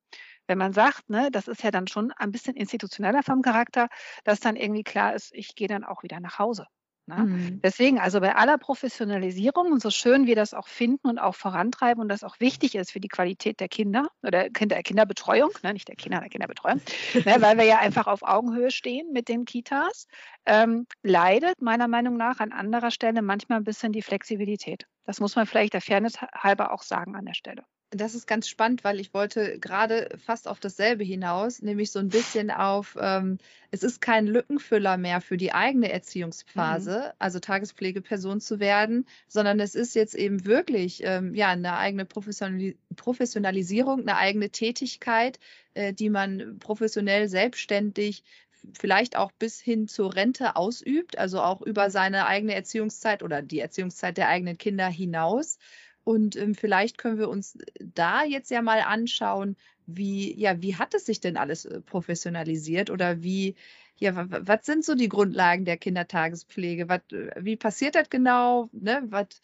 Wenn man sagt, ne, das ist ja dann schon ein bisschen institutioneller vom Charakter, dass dann irgendwie klar ist, ich gehe dann auch wieder nach Hause. Ne? Mhm. Deswegen, also bei aller Professionalisierung und so schön wir das auch finden und auch vorantreiben und das auch wichtig ist für die Qualität der Kinder oder Kinder, Kinderbetreuung, ne, nicht der Kinder, der Kinderbetreuung, ne, [laughs] weil wir ja einfach auf Augenhöhe stehen mit den Kitas, ähm, leidet meiner Meinung nach an anderer Stelle manchmal ein bisschen die Flexibilität. Das muss man vielleicht der Fairness halber auch sagen an der Stelle das ist ganz spannend, weil ich wollte gerade fast auf dasselbe hinaus, nämlich so ein bisschen auf, ähm, es ist kein Lückenfüller mehr für die eigene Erziehungsphase, mhm. also Tagespflegeperson zu werden, sondern es ist jetzt eben wirklich ähm, ja eine eigene Professionalisierung, eine eigene Tätigkeit, äh, die man professionell selbstständig vielleicht auch bis hin zur Rente ausübt, also auch über seine eigene Erziehungszeit oder die Erziehungszeit der eigenen Kinder hinaus. Und ähm, vielleicht können wir uns da jetzt ja mal anschauen, wie, ja, wie hat es sich denn alles äh, professionalisiert oder wie, ja, was sind so die Grundlagen der Kindertagespflege? Was, äh, wie passiert das genau? Ne? Was,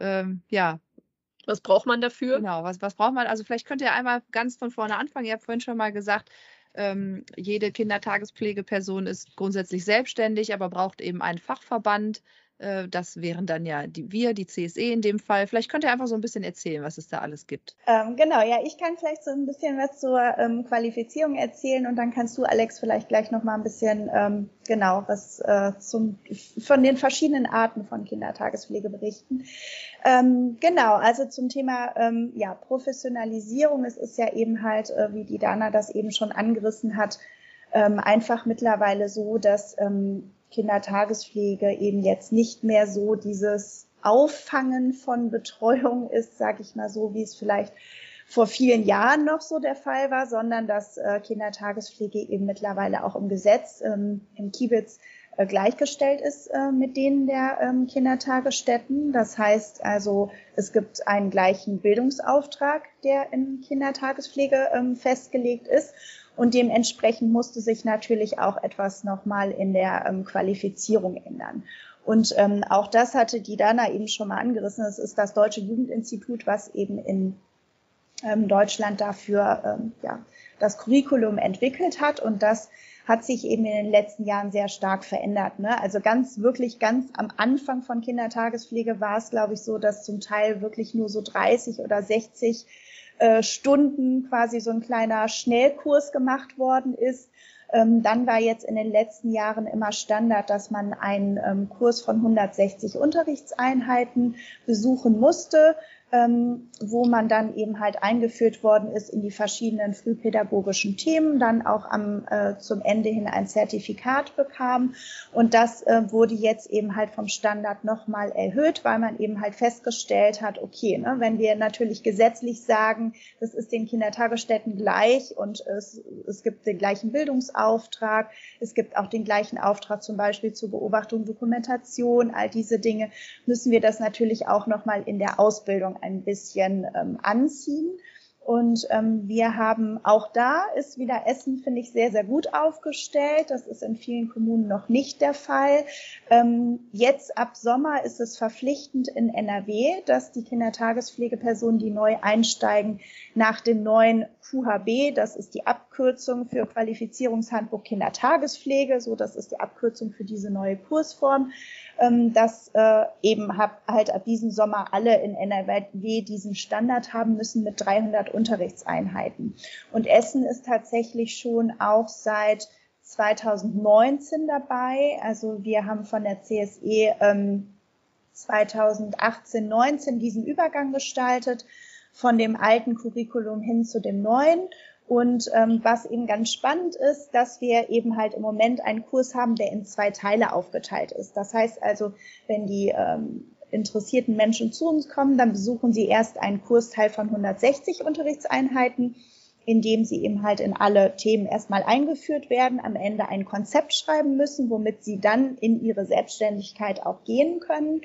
ähm, ja. Was braucht man dafür? Genau, was, was braucht man? Also vielleicht könnt ihr einmal ganz von vorne anfangen. Ihr habt vorhin schon mal gesagt, ähm, jede Kindertagespflegeperson ist grundsätzlich selbstständig, aber braucht eben einen Fachverband. Äh, das wären dann ja die, wir, die CSE in dem Fall. Vielleicht könnt ihr einfach so ein bisschen erzählen, was es da alles gibt. Ähm, genau, ja, ich kann vielleicht so ein bisschen was zur ähm, Qualifizierung erzählen und dann kannst du, Alex, vielleicht gleich noch mal ein bisschen ähm, genau was äh, zum, von den verschiedenen Arten von Kindertagespflege berichten. Ähm, genau, also zum Thema ähm, ja, Professionalisierung. Es ist ja eben halt, äh, wie die Dana das eben schon angerissen hat, ähm, einfach mittlerweile so, dass Kindertagespflege eben jetzt nicht mehr so dieses Auffangen von Betreuung ist, sage ich mal so, wie es vielleicht vor vielen Jahren noch so der Fall war, sondern dass äh, Kindertagespflege eben mittlerweile auch im Gesetz, im Kiebitz gleichgestellt ist äh, mit denen der ähm, Kindertagesstätten. Das heißt also, es gibt einen gleichen Bildungsauftrag, der in Kindertagespflege ähm, festgelegt ist. Und dementsprechend musste sich natürlich auch etwas nochmal in der ähm, Qualifizierung ändern. Und auch das hatte die Dana eben schon mal angerissen. Das ist das Deutsche Jugendinstitut, was eben in Deutschland dafür ja, das Curriculum entwickelt hat. Und das hat sich eben in den letzten Jahren sehr stark verändert. Ne? Also ganz, wirklich ganz am Anfang von Kindertagespflege war es, glaube ich, so, dass zum Teil wirklich nur so 30 oder 60 äh, Stunden quasi so ein kleiner Schnellkurs gemacht worden ist. Ähm, dann war jetzt in den letzten Jahren immer Standard, dass man einen ähm, Kurs von 160 Unterrichtseinheiten besuchen musste ähm, wo man dann eben halt eingeführt worden ist in die verschiedenen frühpädagogischen Themen, dann auch am, äh, zum Ende hin ein Zertifikat bekam. Und das äh, wurde jetzt eben halt vom Standard nochmal erhöht, weil man eben halt festgestellt hat, okay, ne, wenn wir natürlich gesetzlich sagen, das ist den Kindertagesstätten gleich und es, es gibt den gleichen Bildungsauftrag, es gibt auch den gleichen Auftrag zum Beispiel zur Beobachtung, Dokumentation, all diese Dinge, müssen wir das natürlich auch nochmal in der Ausbildung ein bisschen ähm, anziehen. Und ähm, wir haben auch da ist wieder Essen, finde ich, sehr, sehr gut aufgestellt. Das ist in vielen Kommunen noch nicht der Fall. Ähm, jetzt ab Sommer ist es verpflichtend in NRW, dass die Kindertagespflegepersonen, die neu einsteigen, nach dem neuen QHB, das ist die Abkürzung für Qualifizierungshandbuch Kindertagespflege, so das ist die Abkürzung für diese neue Kursform, dass äh, eben hab, halt ab diesem Sommer alle in NRW diesen Standard haben müssen mit 300 Unterrichtseinheiten. Und Essen ist tatsächlich schon auch seit 2019 dabei. Also wir haben von der CSE ähm, 2018, 19 diesen Übergang gestaltet von dem alten Curriculum hin zu dem neuen. Und ähm, was eben ganz spannend ist, dass wir eben halt im Moment einen Kurs haben, der in zwei Teile aufgeteilt ist. Das heißt also, wenn die ähm, interessierten Menschen zu uns kommen, dann besuchen sie erst einen Kursteil von 160 Unterrichtseinheiten, in dem sie eben halt in alle Themen erstmal eingeführt werden, am Ende ein Konzept schreiben müssen, womit sie dann in ihre Selbstständigkeit auch gehen können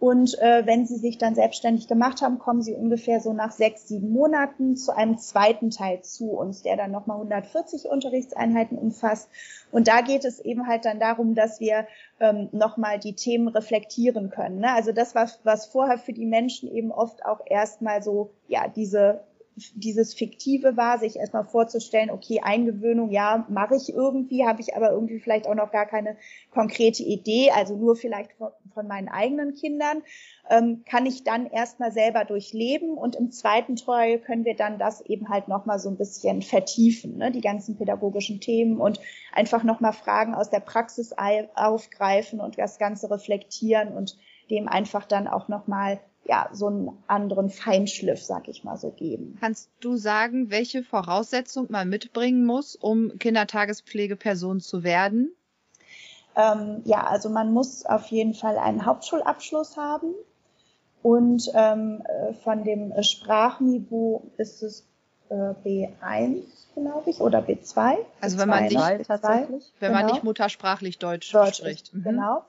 und äh, wenn sie sich dann selbstständig gemacht haben, kommen sie ungefähr so nach sechs, sieben Monaten zu einem zweiten Teil zu uns, der dann nochmal 140 Unterrichtseinheiten umfasst. Und da geht es eben halt dann darum, dass wir ähm, nochmal die Themen reflektieren können. Ne? Also das, was, was vorher für die Menschen eben oft auch erstmal so, ja, diese dieses Fiktive war, sich erstmal vorzustellen, okay, Eingewöhnung, ja, mache ich irgendwie, habe ich aber irgendwie vielleicht auch noch gar keine konkrete Idee, also nur vielleicht von, von meinen eigenen Kindern, ähm, kann ich dann erstmal selber durchleben und im zweiten Teil können wir dann das eben halt nochmal so ein bisschen vertiefen, ne, die ganzen pädagogischen Themen und einfach nochmal Fragen aus der Praxis aufgreifen und das Ganze reflektieren und dem einfach dann auch nochmal ja, so einen anderen Feinschliff, sag ich mal so, geben. Kannst du sagen, welche Voraussetzung man mitbringen muss, um Kindertagespflegeperson zu werden? Ähm, ja, also man muss auf jeden Fall einen Hauptschulabschluss haben und ähm, äh, von dem Sprachniveau ist es äh, B1, glaube ich, oder B2. Also wenn man nicht, tatsächlich. Wenn genau. man nicht muttersprachlich Deutsch, Deutsch spricht. Mhm. Genau.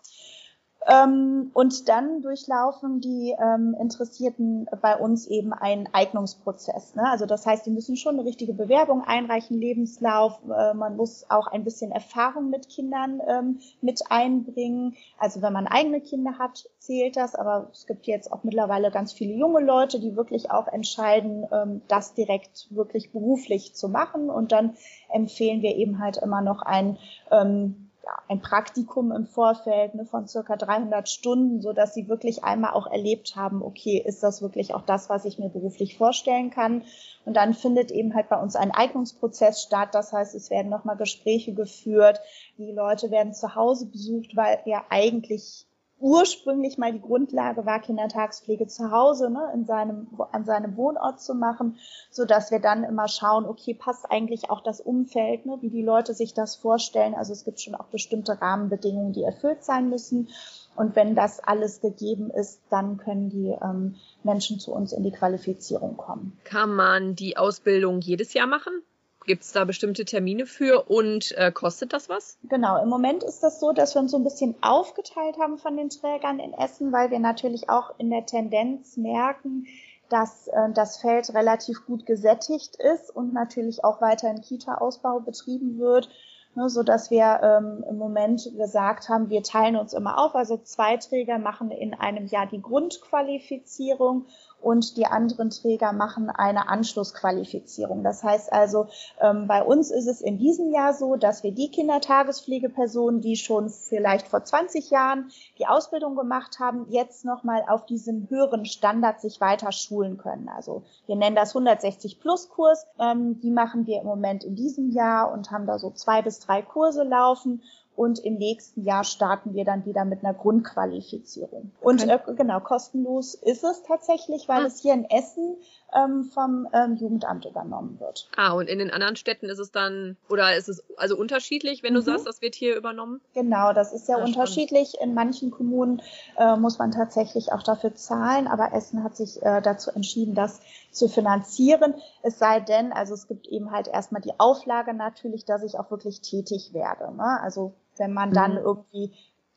Ähm, und dann durchlaufen die ähm, Interessierten bei uns eben einen Eignungsprozess. Ne? Also das heißt, die müssen schon eine richtige Bewerbung einreichen, Lebenslauf. Äh, man muss auch ein bisschen Erfahrung mit Kindern ähm, mit einbringen. Also wenn man eigene Kinder hat, zählt das. Aber es gibt jetzt auch mittlerweile ganz viele junge Leute, die wirklich auch entscheiden, ähm, das direkt wirklich beruflich zu machen. Und dann empfehlen wir eben halt immer noch ein ähm, ja, ein Praktikum im Vorfeld ne, von circa 300 Stunden, so dass sie wirklich einmal auch erlebt haben, okay, ist das wirklich auch das, was ich mir beruflich vorstellen kann? Und dann findet eben halt bei uns ein Eignungsprozess statt. Das heißt, es werden nochmal Gespräche geführt. Die Leute werden zu Hause besucht, weil ja eigentlich ursprünglich mal die Grundlage war, Kindertagspflege zu Hause ne, in seinem, an seinem Wohnort zu machen, so dass wir dann immer schauen, okay, passt eigentlich auch das Umfeld, ne, wie die Leute sich das vorstellen. Also es gibt schon auch bestimmte Rahmenbedingungen, die erfüllt sein müssen. Und wenn das alles gegeben ist, dann können die ähm, Menschen zu uns in die Qualifizierung kommen. Kann man die Ausbildung jedes Jahr machen? Gibt es da bestimmte Termine für und äh, kostet das was? Genau, im Moment ist das so, dass wir uns so ein bisschen aufgeteilt haben von den Trägern in Essen, weil wir natürlich auch in der Tendenz merken, dass äh, das Feld relativ gut gesättigt ist und natürlich auch weiter in Kita-Ausbau betrieben wird, ne, so dass wir ähm, im Moment gesagt haben, wir teilen uns immer auf. Also zwei Träger machen in einem Jahr die Grundqualifizierung und die anderen Träger machen eine Anschlussqualifizierung. Das heißt also, ähm, bei uns ist es in diesem Jahr so, dass wir die Kindertagespflegepersonen, die schon vielleicht vor 20 Jahren die Ausbildung gemacht haben, jetzt nochmal auf diesem höheren Standard sich weiter schulen können. Also wir nennen das 160 Plus Kurs. Ähm, die machen wir im Moment in diesem Jahr und haben da so zwei bis drei Kurse laufen und im nächsten Jahr starten wir dann wieder mit einer Grundqualifizierung. Und äh, genau, kostenlos ist es tatsächlich, weil ah. es hier in Essen ähm, vom ähm, Jugendamt übernommen wird. Ah, und in den anderen Städten ist es dann, oder ist es also unterschiedlich, wenn du mhm. sagst, das wird hier übernommen? Genau, das ist ja, ja unterschiedlich. Spannend. In manchen Kommunen äh, muss man tatsächlich auch dafür zahlen, aber Essen hat sich äh, dazu entschieden, das zu finanzieren. Es sei denn, also es gibt eben halt erstmal die Auflage natürlich, dass ich auch wirklich tätig werde. Ne? Also wenn man dann mhm. irgendwie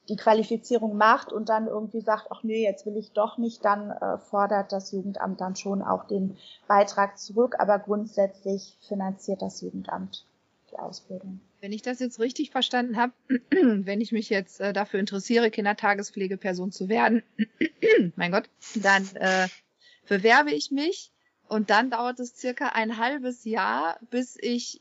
die Qualifizierung macht und dann irgendwie sagt, ach nee, jetzt will ich doch nicht, dann äh, fordert das Jugendamt dann schon auch den Beitrag zurück, aber grundsätzlich finanziert das Jugendamt die Ausbildung. Wenn ich das jetzt richtig verstanden habe, [clears throat] wenn ich mich jetzt äh, dafür interessiere, Kindertagespflegeperson zu werden, [clears throat] mein Gott, dann äh, bewerbe ich mich und dann dauert es circa ein halbes Jahr, bis ich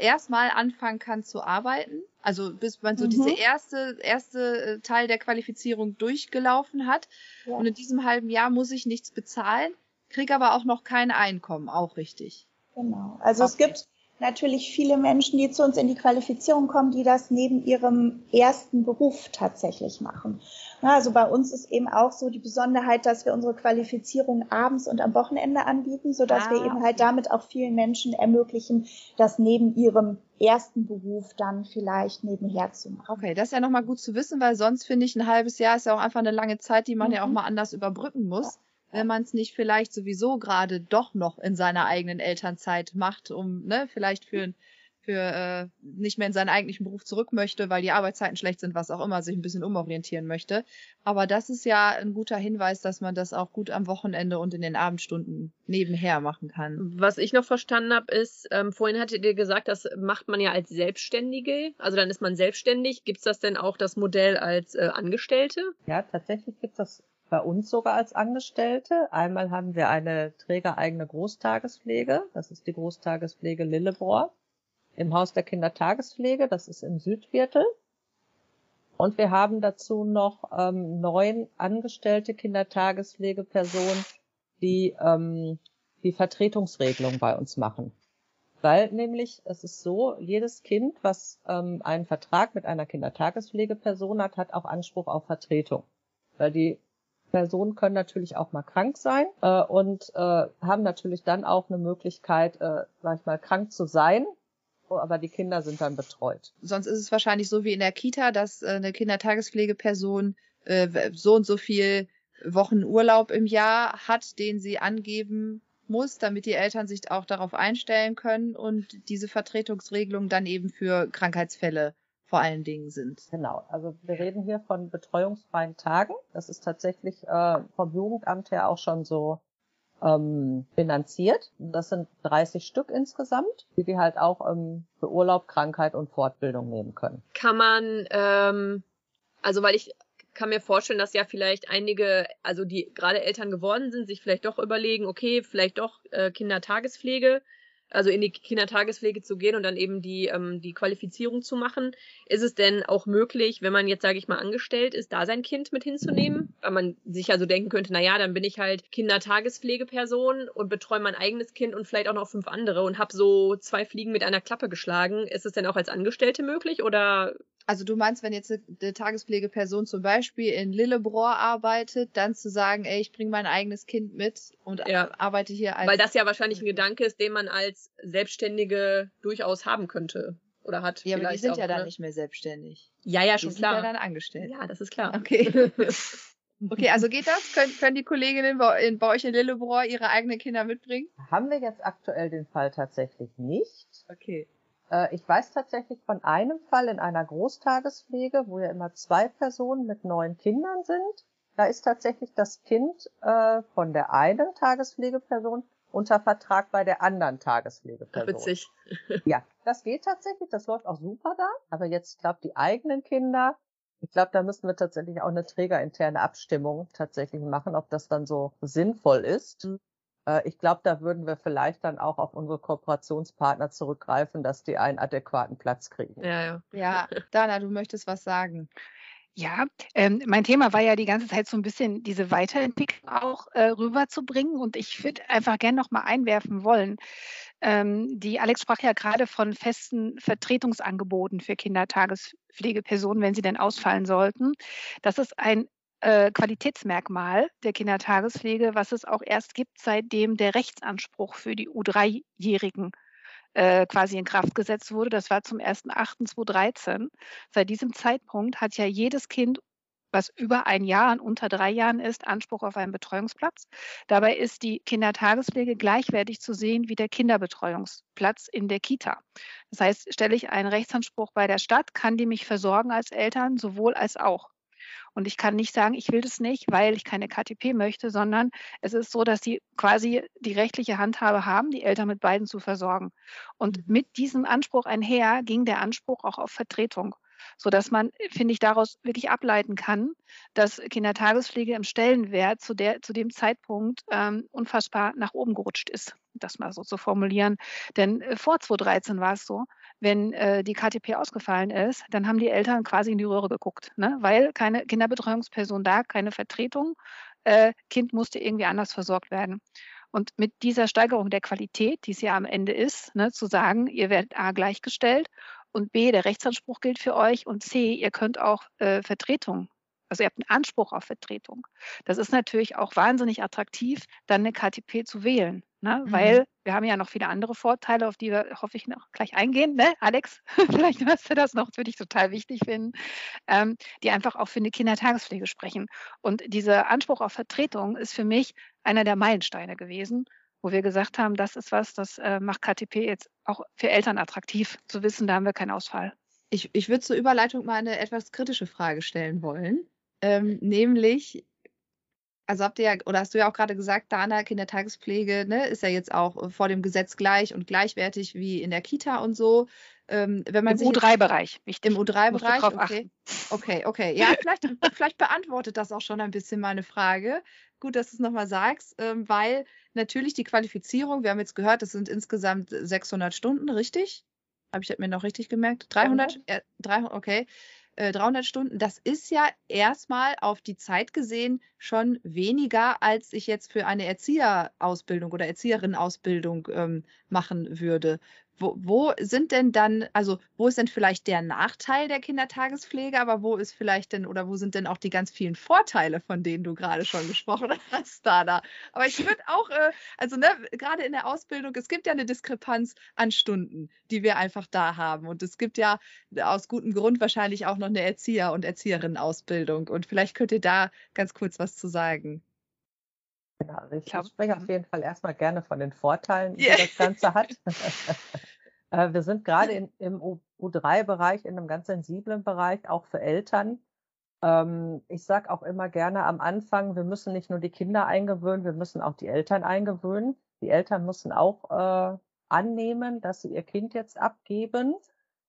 erstmal anfangen kann zu arbeiten. Also bis man so mhm. diese erste, erste äh, Teil der Qualifizierung durchgelaufen hat. Ja. Und in diesem halben Jahr muss ich nichts bezahlen, kriege aber auch noch kein Einkommen, auch richtig. Genau. Also okay. es gibt natürlich viele Menschen, die zu uns in die Qualifizierung kommen, die das neben ihrem ersten Beruf tatsächlich machen. Also bei uns ist eben auch so die Besonderheit, dass wir unsere Qualifizierung abends und am Wochenende anbieten, sodass ah, wir eben halt damit auch vielen Menschen ermöglichen, das neben ihrem ersten Beruf dann vielleicht nebenher zu machen. Okay, das ist ja nochmal gut zu wissen, weil sonst finde ich, ein halbes Jahr ist ja auch einfach eine lange Zeit, die man mhm. ja auch mhm. mal anders überbrücken muss. Ja wenn man es nicht vielleicht sowieso gerade doch noch in seiner eigenen Elternzeit macht, um ne, vielleicht für für äh, nicht mehr in seinen eigentlichen Beruf zurück möchte, weil die Arbeitszeiten schlecht sind, was auch immer, sich ein bisschen umorientieren möchte. Aber das ist ja ein guter Hinweis, dass man das auch gut am Wochenende und in den Abendstunden nebenher machen kann. Was ich noch verstanden habe, ist, ähm, vorhin hattet ihr gesagt, das macht man ja als Selbstständige. Also dann ist man selbstständig. Gibt es das denn auch das Modell als äh, Angestellte? Ja, tatsächlich gibt es das bei uns sogar als Angestellte. Einmal haben wir eine trägereigene Großtagespflege. Das ist die Großtagespflege Lillebrohr im Haus der Kindertagespflege. Das ist im Südviertel. Und wir haben dazu noch ähm, neun angestellte Kindertagespflegepersonen, die ähm, die Vertretungsregelung bei uns machen. Weil nämlich es ist so, jedes Kind, was ähm, einen Vertrag mit einer Kindertagespflegeperson hat, hat auch Anspruch auf Vertretung. Weil die Personen können natürlich auch mal krank sein äh, und äh, haben natürlich dann auch eine Möglichkeit, äh, sag ich mal, krank zu sein, aber die Kinder sind dann betreut. Sonst ist es wahrscheinlich so wie in der Kita, dass äh, eine Kindertagespflegeperson äh, so und so viel Wochen Urlaub im Jahr hat, den sie angeben muss, damit die Eltern sich auch darauf einstellen können und diese Vertretungsregelung dann eben für Krankheitsfälle vor allen Dingen sind. Genau, also wir reden hier von betreuungsfreien Tagen. Das ist tatsächlich äh, vom Jugendamt her auch schon so ähm, finanziert. Das sind 30 Stück insgesamt, die die halt auch ähm, für Urlaub, Krankheit und Fortbildung nehmen können. Kann man, ähm, also weil ich kann mir vorstellen, dass ja vielleicht einige, also die gerade Eltern geworden sind, sich vielleicht doch überlegen, okay, vielleicht doch äh, Kindertagespflege also in die Kindertagespflege zu gehen und dann eben die, ähm, die Qualifizierung zu machen. Ist es denn auch möglich, wenn man jetzt, sage ich mal, angestellt ist, da sein Kind mit hinzunehmen? Weil man sich also denken könnte, na ja, dann bin ich halt Kindertagespflegeperson und betreue mein eigenes Kind und vielleicht auch noch fünf andere und habe so zwei Fliegen mit einer Klappe geschlagen. Ist es denn auch als Angestellte möglich oder also du meinst, wenn jetzt eine Tagespflegeperson zum Beispiel in Lillebrohr arbeitet, dann zu sagen, ey, ich bringe mein eigenes Kind mit und ja. arbeite hier als. Weil das ja wahrscheinlich ein Gedanke ist, den man als Selbstständige durchaus haben könnte oder hat. Ja, aber die sind auch, ja dann ne? nicht mehr selbstständig. Ja, ja, schon die klar. Die sind ja dann angestellt. Ja, das ist klar. Okay. [laughs] okay, also geht das? Können, können die Kolleginnen bei, in, bei euch in Lillebrohr ihre eigenen Kinder mitbringen? Haben wir jetzt aktuell den Fall tatsächlich nicht. Okay. Äh, ich weiß tatsächlich von einem Fall in einer Großtagespflege, wo ja immer zwei Personen mit neun Kindern sind. Da ist tatsächlich das Kind äh, von der einen Tagespflegeperson unter Vertrag bei der anderen Tagespflegeperson. Witzig. [laughs] ja, das geht tatsächlich, das läuft auch super da. Aber jetzt, ich glaube, die eigenen Kinder, ich glaube, da müssen wir tatsächlich auch eine trägerinterne Abstimmung tatsächlich machen, ob das dann so sinnvoll ist. Mhm. Äh, ich glaube, da würden wir vielleicht dann auch auf unsere Kooperationspartner zurückgreifen, dass die einen adäquaten Platz kriegen. Ja, ja. Ja, Dana, du möchtest was sagen. Ja, ähm, mein Thema war ja die ganze Zeit so ein bisschen diese Weiterentwicklung auch äh, rüberzubringen und ich würde einfach gerne noch mal einwerfen wollen. Ähm, die Alex sprach ja gerade von festen Vertretungsangeboten für Kindertagespflegepersonen, wenn sie denn ausfallen sollten. Das ist ein äh, Qualitätsmerkmal der Kindertagespflege, was es auch erst gibt, seitdem der Rechtsanspruch für die U3-Jährigen äh, quasi in Kraft gesetzt wurde. Das war zum 1.8.2013. Seit diesem Zeitpunkt hat ja jedes Kind was über ein Jahr und unter drei Jahren ist, Anspruch auf einen Betreuungsplatz. Dabei ist die Kindertagespflege gleichwertig zu sehen wie der Kinderbetreuungsplatz in der Kita. Das heißt, stelle ich einen Rechtsanspruch bei der Stadt, kann die mich versorgen als Eltern, sowohl als auch. Und ich kann nicht sagen, ich will das nicht, weil ich keine KTP möchte, sondern es ist so, dass sie quasi die rechtliche Handhabe haben, die Eltern mit beiden zu versorgen. Und mhm. mit diesem Anspruch einher ging der Anspruch auch auf Vertretung sodass man, finde ich, daraus wirklich ableiten kann, dass Kindertagespflege im Stellenwert zu, der, zu dem Zeitpunkt ähm, unfassbar nach oben gerutscht ist, das mal so zu formulieren. Denn äh, vor 2013 war es so, wenn äh, die KTP ausgefallen ist, dann haben die Eltern quasi in die Röhre geguckt, ne? weil keine Kinderbetreuungsperson da, keine Vertretung. Äh, kind musste irgendwie anders versorgt werden. Und mit dieser Steigerung der Qualität, die es ja am Ende ist, ne, zu sagen, ihr werdet A gleichgestellt und B, der Rechtsanspruch gilt für euch und C, ihr könnt auch äh, Vertretung also ihr habt einen Anspruch auf Vertretung. Das ist natürlich auch wahnsinnig attraktiv, dann eine KTP zu wählen, ne? Mhm. weil wir haben ja noch viele andere Vorteile, auf die wir, hoffe ich, noch gleich eingehen. Ne? Alex, [laughs] vielleicht hörst du das noch, das würde ich total wichtig finden, ähm, die einfach auch für eine Kindertagespflege sprechen. Und dieser Anspruch auf Vertretung ist für mich einer der Meilensteine gewesen, wo wir gesagt haben, das ist was, das äh, macht KTP jetzt auch für Eltern attraktiv, zu wissen, da haben wir keinen Ausfall. Ich, ich würde zur Überleitung mal eine etwas kritische Frage stellen wollen. Ähm, nämlich, also habt ihr ja, oder hast du ja auch gerade gesagt, Dana, Kindertagespflege, ne, ist ja jetzt auch vor dem Gesetz gleich und gleichwertig wie in der Kita und so. Ähm, wenn man Im U3-Bereich, Im U3-Bereich, okay. Okay, okay. [laughs] Ja, vielleicht, vielleicht beantwortet das auch schon ein bisschen meine Frage. Gut, dass du es nochmal sagst, ähm, weil natürlich die Qualifizierung, wir haben jetzt gehört, das sind insgesamt 600 Stunden, richtig? Habe ich mir noch richtig gemerkt? 300? Äh, 300 okay. 300 äh, Stunden, das ist ja erstmal auf die Zeit gesehen schon weniger, als ich jetzt für eine Erzieherausbildung oder Erzieherinnenausbildung ähm, machen würde wo, wo sind denn dann, also wo ist denn vielleicht der Nachteil der Kindertagespflege, aber wo ist vielleicht denn oder wo sind denn auch die ganz vielen Vorteile, von denen du gerade schon gesprochen [laughs] hast, Dana? Aber ich würde auch, äh, also ne, gerade in der Ausbildung, es gibt ja eine Diskrepanz an Stunden, die wir einfach da haben. Und es gibt ja aus gutem Grund wahrscheinlich auch noch eine Erzieher- und Erzieherinnenausbildung. Und vielleicht könnt ihr da ganz kurz was zu sagen. Also ich, ich spreche auf jeden Fall erstmal gerne von den Vorteilen, die yeah. das Ganze hat. [laughs] [laughs] Äh, wir sind gerade im U3-Bereich, in einem ganz sensiblen Bereich, auch für Eltern. Ähm, ich sage auch immer gerne am Anfang, wir müssen nicht nur die Kinder eingewöhnen, wir müssen auch die Eltern eingewöhnen. Die Eltern müssen auch äh, annehmen, dass sie ihr Kind jetzt abgeben.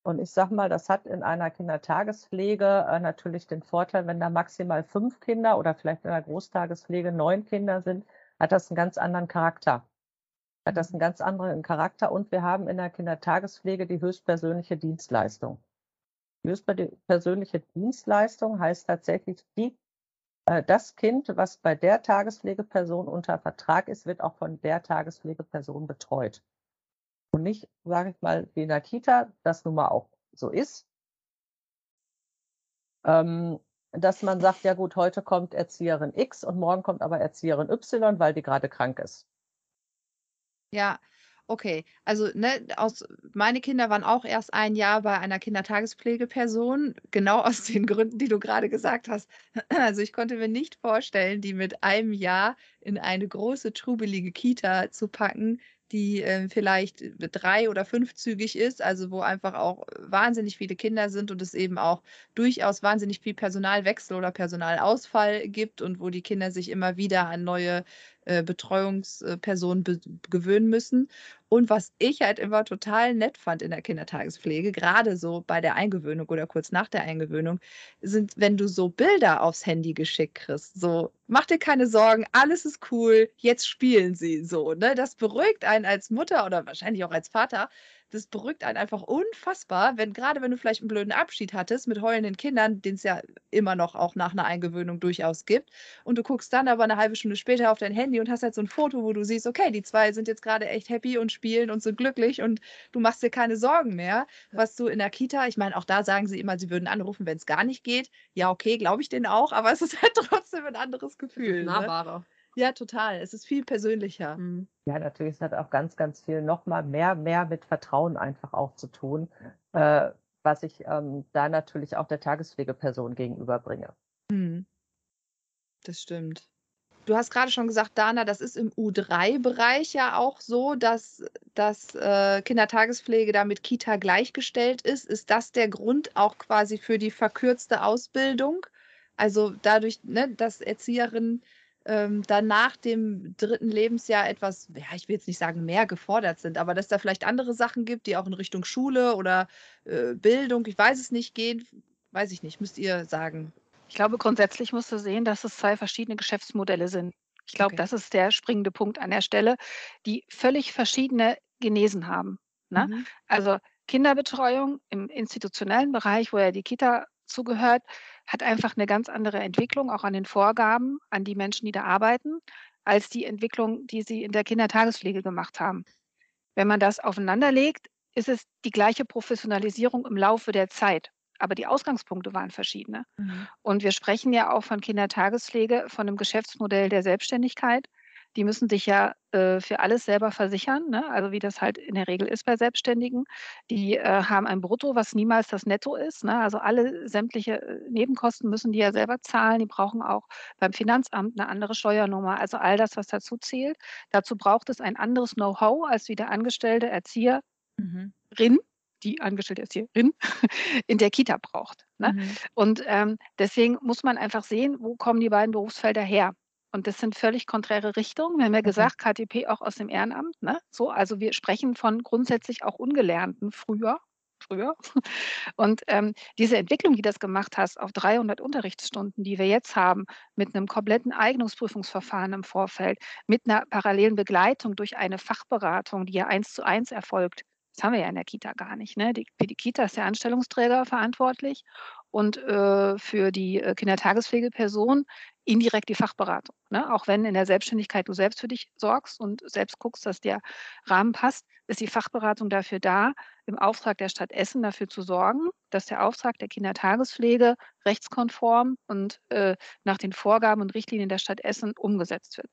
Und ich sage mal, das hat in einer Kindertagespflege äh, natürlich den Vorteil, wenn da maximal fünf Kinder oder vielleicht in der Großtagespflege neun Kinder sind, hat das einen ganz anderen Charakter. Hat das einen ganz anderen Charakter und wir haben in der Kindertagespflege die höchstpersönliche Dienstleistung. Die höchstpersönliche Dienstleistung heißt tatsächlich, die, äh, das Kind, was bei der Tagespflegeperson unter Vertrag ist, wird auch von der Tagespflegeperson betreut. Und nicht, sage ich mal, wie in der Kita, das nun mal auch so ist, ähm, dass man sagt, ja gut, heute kommt Erzieherin X und morgen kommt aber Erzieherin Y, weil die gerade krank ist. Ja, okay. Also, ne, aus meine Kinder waren auch erst ein Jahr bei einer Kindertagespflegeperson, genau [laughs] aus den Gründen, die du gerade gesagt hast. Also, ich konnte mir nicht vorstellen, die mit einem Jahr in eine große, trubelige Kita zu packen, die äh, vielleicht drei- oder fünfzügig ist, also wo einfach auch wahnsinnig viele Kinder sind und es eben auch durchaus wahnsinnig viel Personalwechsel oder Personalausfall gibt und wo die Kinder sich immer wieder an neue äh, Betreuungspersonen be gewöhnen müssen. Und was ich halt immer total nett fand in der Kindertagespflege, gerade so bei der Eingewöhnung oder kurz nach der Eingewöhnung, sind, wenn du so Bilder aufs Handy geschickt kriegst, so, mach dir keine Sorgen, alles ist cool, jetzt spielen sie so, ne? Das beruhigt einen als Mutter oder wahrscheinlich auch als Vater, das beruhigt einen einfach unfassbar, wenn gerade wenn du vielleicht einen blöden Abschied hattest mit heulenden Kindern, den es ja immer noch auch nach einer Eingewöhnung durchaus gibt, und du guckst dann aber eine halbe Stunde später auf dein Handy und hast halt so ein Foto, wo du siehst, okay, die zwei sind jetzt gerade echt happy und spielen und sind glücklich und du machst dir keine Sorgen mehr, was du in der Kita, ich meine, auch da sagen sie immer, sie würden anrufen, wenn es gar nicht geht. Ja, okay, glaube ich denen auch, aber [laughs] es ist halt trotzdem ein anderes Gefühl. Ne? Nahbarer. Ne? Ja, total. Es ist viel persönlicher. Mhm. Ja, natürlich, es hat auch ganz, ganz viel nochmal mehr, mehr mit Vertrauen einfach auch zu tun, äh, was ich ähm, da natürlich auch der Tagespflegeperson gegenüberbringe. Mhm. Das stimmt. Du hast gerade schon gesagt, Dana, das ist im U3-Bereich ja auch so, dass, dass äh, Kindertagespflege da mit Kita gleichgestellt ist. Ist das der Grund auch quasi für die verkürzte Ausbildung? Also dadurch, ne, dass Erzieherinnen ähm, dann nach dem dritten Lebensjahr etwas, ja, ich will jetzt nicht sagen mehr gefordert sind, aber dass da vielleicht andere Sachen gibt, die auch in Richtung Schule oder äh, Bildung, ich weiß es nicht, gehen, weiß ich nicht, müsst ihr sagen. Ich glaube, grundsätzlich musst du sehen, dass es zwei verschiedene Geschäftsmodelle sind. Ich glaube, okay. das ist der springende Punkt an der Stelle, die völlig verschiedene Genesen haben. Ne? Mhm. Also Kinderbetreuung im institutionellen Bereich, wo ja die Kita zugehört, hat einfach eine ganz andere Entwicklung, auch an den Vorgaben, an die Menschen, die da arbeiten, als die Entwicklung, die sie in der Kindertagespflege gemacht haben. Wenn man das aufeinanderlegt, ist es die gleiche Professionalisierung im Laufe der Zeit. Aber die Ausgangspunkte waren verschiedene. Mhm. Und wir sprechen ja auch von Kindertagespflege, von einem Geschäftsmodell der Selbstständigkeit die müssen sich ja äh, für alles selber versichern, ne? also wie das halt in der Regel ist bei Selbstständigen. Die äh, haben ein Brutto, was niemals das Netto ist. Ne? Also alle sämtliche äh, Nebenkosten müssen die ja selber zahlen. Die brauchen auch beim Finanzamt eine andere Steuernummer. Also all das, was dazu zählt. Dazu braucht es ein anderes Know-how als wie der Angestellte Erzieherin. Mhm die angestellte Erzieherin [laughs] in der Kita braucht. Ne? Mhm. Und ähm, deswegen muss man einfach sehen, wo kommen die beiden Berufsfelder her. Und das sind völlig konträre Richtungen. Wir haben ja gesagt, KTP auch aus dem Ehrenamt. Ne? So, also wir sprechen von grundsätzlich auch Ungelernten früher. Früher. [laughs] Und ähm, diese Entwicklung, die das gemacht hast, auf 300 Unterrichtsstunden, die wir jetzt haben, mit einem kompletten Eignungsprüfungsverfahren im Vorfeld, mit einer parallelen Begleitung durch eine Fachberatung, die ja eins zu eins erfolgt, das haben wir ja in der Kita gar nicht. Ne? Die, für die Kita ist der Anstellungsträger verantwortlich und äh, für die äh, Kindertagespflegeperson indirekt die Fachberatung. Ne? Auch wenn in der Selbstständigkeit du selbst für dich sorgst und selbst guckst, dass der Rahmen passt, ist die Fachberatung dafür da, im Auftrag der Stadt Essen dafür zu sorgen, dass der Auftrag der Kindertagespflege rechtskonform und äh, nach den Vorgaben und Richtlinien der Stadt Essen umgesetzt wird.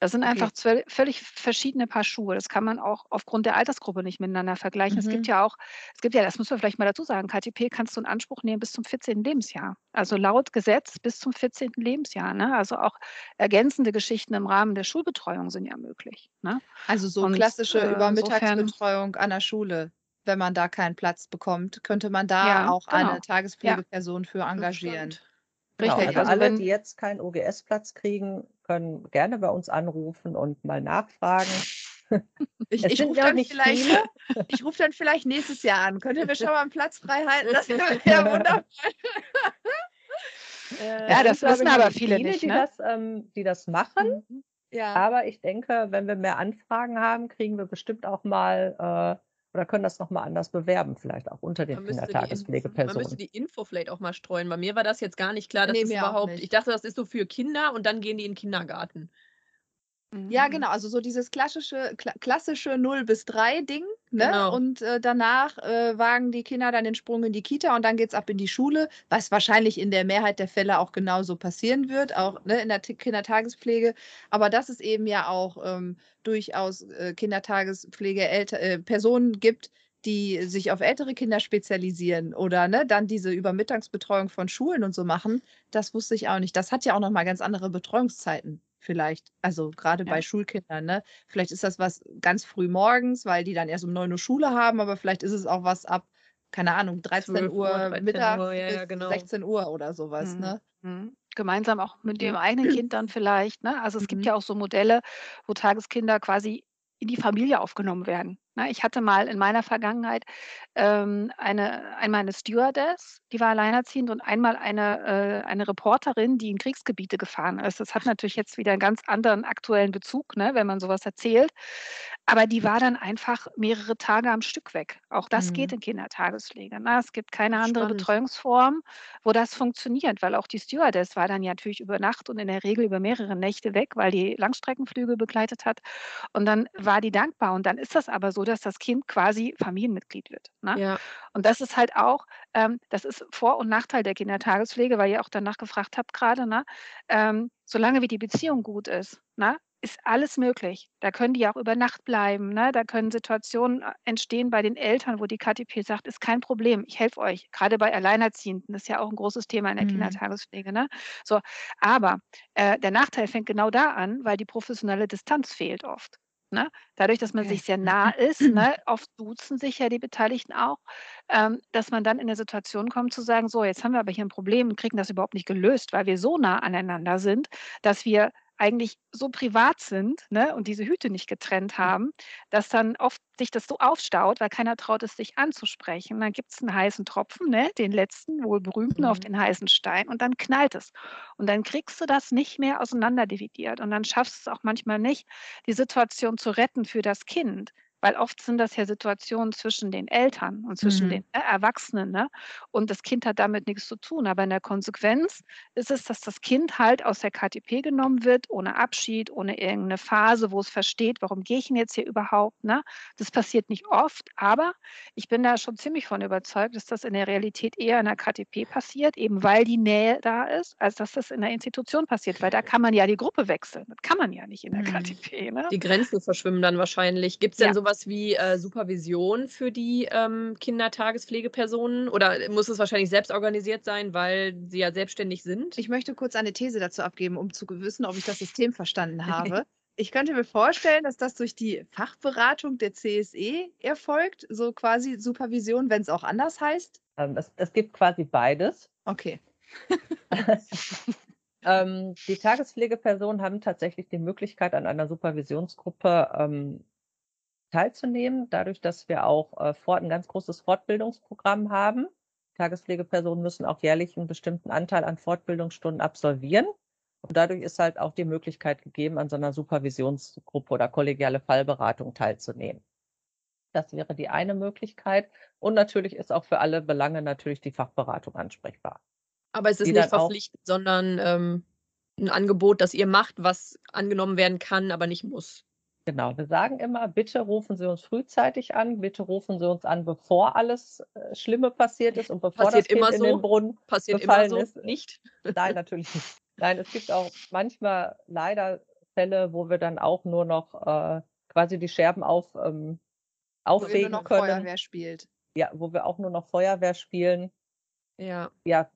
Das sind okay. einfach völlig verschiedene Paar Schuhe. Das kann man auch aufgrund der Altersgruppe nicht miteinander vergleichen. Mhm. Es gibt mhm. ja auch, es gibt ja, das muss man vielleicht mal dazu sagen, KTP kannst du in Anspruch nehmen bis zum 14. Lebensjahr. Also laut Gesetz bis zum 14. Lebensjahr. Ne? Also auch ergänzende Geschichten im Rahmen der Schulbetreuung sind ja möglich. Ne? Also so Und, klassische äh, Übermittagsbetreuung an der Schule wenn man da keinen Platz bekommt, könnte man da ja, auch genau. eine Tagespflegeperson ja. für engagieren. Genau, Richtig. Also, also alle, wenn, die jetzt keinen OGS-Platz kriegen, können gerne bei uns anrufen und mal nachfragen. [laughs] Ich, ich rufe dann, vielleicht, [laughs] ruf dann vielleicht nächstes Jahr an. Könnt ihr mir schon mal einen Platz frei halten? Das [laughs] wäre ja wunderbar. ja, das wissen aber viele, viele nicht. Die, ne? das, ähm, die das machen. Mhm. Ja. Aber ich denke, wenn wir mehr Anfragen haben, kriegen wir bestimmt auch mal äh, oder können das nochmal anders bewerben, vielleicht auch unter den Kindertagespflegepersonen. Man müsste die Info vielleicht auch mal streuen. Bei mir war das jetzt gar nicht klar, dass nee, das überhaupt. Ich dachte, das ist so für Kinder und dann gehen die in den Kindergarten. Ja, mhm. genau. Also so dieses klassische, klassische 0 bis 3 Ding. Ne? Genau. Und äh, danach äh, wagen die Kinder dann den Sprung in die Kita und dann geht es ab in die Schule, was wahrscheinlich in der Mehrheit der Fälle auch genauso passieren wird, auch ne, in der Kindertagespflege. Aber dass es eben ja auch ähm, durchaus äh, Kindertagespflege äh, Personen gibt, die sich auf ältere Kinder spezialisieren oder ne, dann diese Übermittagsbetreuung von Schulen und so machen, das wusste ich auch nicht. Das hat ja auch nochmal ganz andere Betreuungszeiten vielleicht. Also gerade ja. bei Schulkindern, ne? Vielleicht ist das was ganz früh morgens, weil die dann erst um 9 Uhr Schule haben, aber vielleicht ist es auch was ab, keine Ahnung, 13 Uhr, Uhr mittags Uhr, ja, ja, genau. 16 Uhr oder sowas, mhm. ne? Mhm. Gemeinsam auch mit dem eigenen Kind dann vielleicht, ne? Also es mhm. gibt ja auch so Modelle, wo Tageskinder quasi in die Familie aufgenommen werden. Ne? Ich hatte mal in meiner Vergangenheit ähm, eine, einmal eine Stewardess, die war alleinerziehend und einmal eine, äh, eine Reporterin, die in Kriegsgebiete gefahren ist. Das hat natürlich jetzt wieder einen ganz anderen aktuellen Bezug, ne, wenn man sowas erzählt. Aber die war dann einfach mehrere Tage am Stück weg. Auch das mhm. geht in Kindertagespflege. Ne? Es gibt keine andere Spannend. Betreuungsform, wo das funktioniert, weil auch die Stewardess war dann ja natürlich über Nacht und in der Regel über mehrere Nächte weg, weil die Langstreckenflüge begleitet hat. Und dann war die dankbar. Und dann ist das aber so, dass das Kind quasi Familienmitglied wird. Ne? Ja. Und das ist halt auch, ähm, das ist Vor- und Nachteil der Kindertagespflege, weil ihr auch danach gefragt habt gerade, ne? ähm, solange wie die Beziehung gut ist, ne? Ist alles möglich. Da können die auch über Nacht bleiben. Ne? Da können Situationen äh, entstehen bei den Eltern, wo die KTP sagt, ist kein Problem, ich helfe euch. Gerade bei Alleinerziehenden, das ist ja auch ein großes Thema in der mhm. Kindertagespflege. Ne? So, aber äh, der Nachteil fängt genau da an, weil die professionelle Distanz fehlt oft. Ne? Dadurch, dass man okay. sich sehr nah [clears throat] ist, ne? oft duzen sich ja die Beteiligten auch, ähm, dass man dann in der Situation kommt zu sagen, so, jetzt haben wir aber hier ein Problem und kriegen das überhaupt nicht gelöst, weil wir so nah aneinander sind, dass wir eigentlich so privat sind ne, und diese Hüte nicht getrennt hm. haben, dass dann oft sich das so aufstaut, weil keiner traut es sich anzusprechen. Dann gibt es einen heißen Tropfen, ne, den letzten, wohl berühmten, mhm. auf den heißen Stein und dann knallt es. Und dann kriegst du das nicht mehr auseinanderdividiert und dann schaffst du es auch manchmal nicht, die Situation zu retten für das Kind weil oft sind das ja Situationen zwischen den Eltern und zwischen mhm. den ne, Erwachsenen. Ne? Und das Kind hat damit nichts zu tun. Aber in der Konsequenz ist es, dass das Kind halt aus der KTP genommen wird, ohne Abschied, ohne irgendeine Phase, wo es versteht, warum gehe ich denn jetzt hier überhaupt. Ne? Das passiert nicht oft, aber ich bin da schon ziemlich von überzeugt, dass das in der Realität eher in der KTP passiert, eben weil die Nähe da ist, als dass das in der Institution passiert. Weil da kann man ja die Gruppe wechseln. Das kann man ja nicht in der mhm. KTP. Ne? Die Grenzen verschwimmen dann wahrscheinlich. Gibt es denn ja. sowas? Sowas wie äh, Supervision für die ähm, Kindertagespflegepersonen? Oder muss es wahrscheinlich selbst organisiert sein, weil sie ja selbstständig sind? Ich möchte kurz eine These dazu abgeben, um zu wissen, ob ich das System verstanden [laughs] habe. Ich könnte mir vorstellen, dass das durch die Fachberatung der CSE erfolgt, so quasi Supervision, wenn es auch anders heißt. Ähm, es, es gibt quasi beides. Okay. [laughs] ähm, die Tagespflegepersonen haben tatsächlich die Möglichkeit, an einer Supervisionsgruppe ähm, teilzunehmen, dadurch, dass wir auch äh, fort, ein ganz großes Fortbildungsprogramm haben. Tagespflegepersonen müssen auch jährlich einen bestimmten Anteil an Fortbildungsstunden absolvieren. Und dadurch ist halt auch die Möglichkeit gegeben, an so einer Supervisionsgruppe oder kollegiale Fallberatung teilzunehmen. Das wäre die eine Möglichkeit. Und natürlich ist auch für alle Belange natürlich die Fachberatung ansprechbar. Aber es ist nicht verpflichtend, sondern ähm, ein Angebot, das ihr macht, was angenommen werden kann, aber nicht muss. Genau, wir sagen immer, bitte rufen Sie uns frühzeitig an, bitte rufen Sie uns an, bevor alles äh, Schlimme passiert ist und bevor passiert das Kind in den Brunnen passiert immer so. ist. Nicht? Nein, natürlich nicht. Nein, es gibt auch manchmal leider Fälle, wo wir dann auch nur noch äh, quasi die Scherben auf, ähm, aufregen wo nur noch können. Feuerwehr spielt. Ja, wo wir auch nur noch Feuerwehr spielen. Ja. Ja,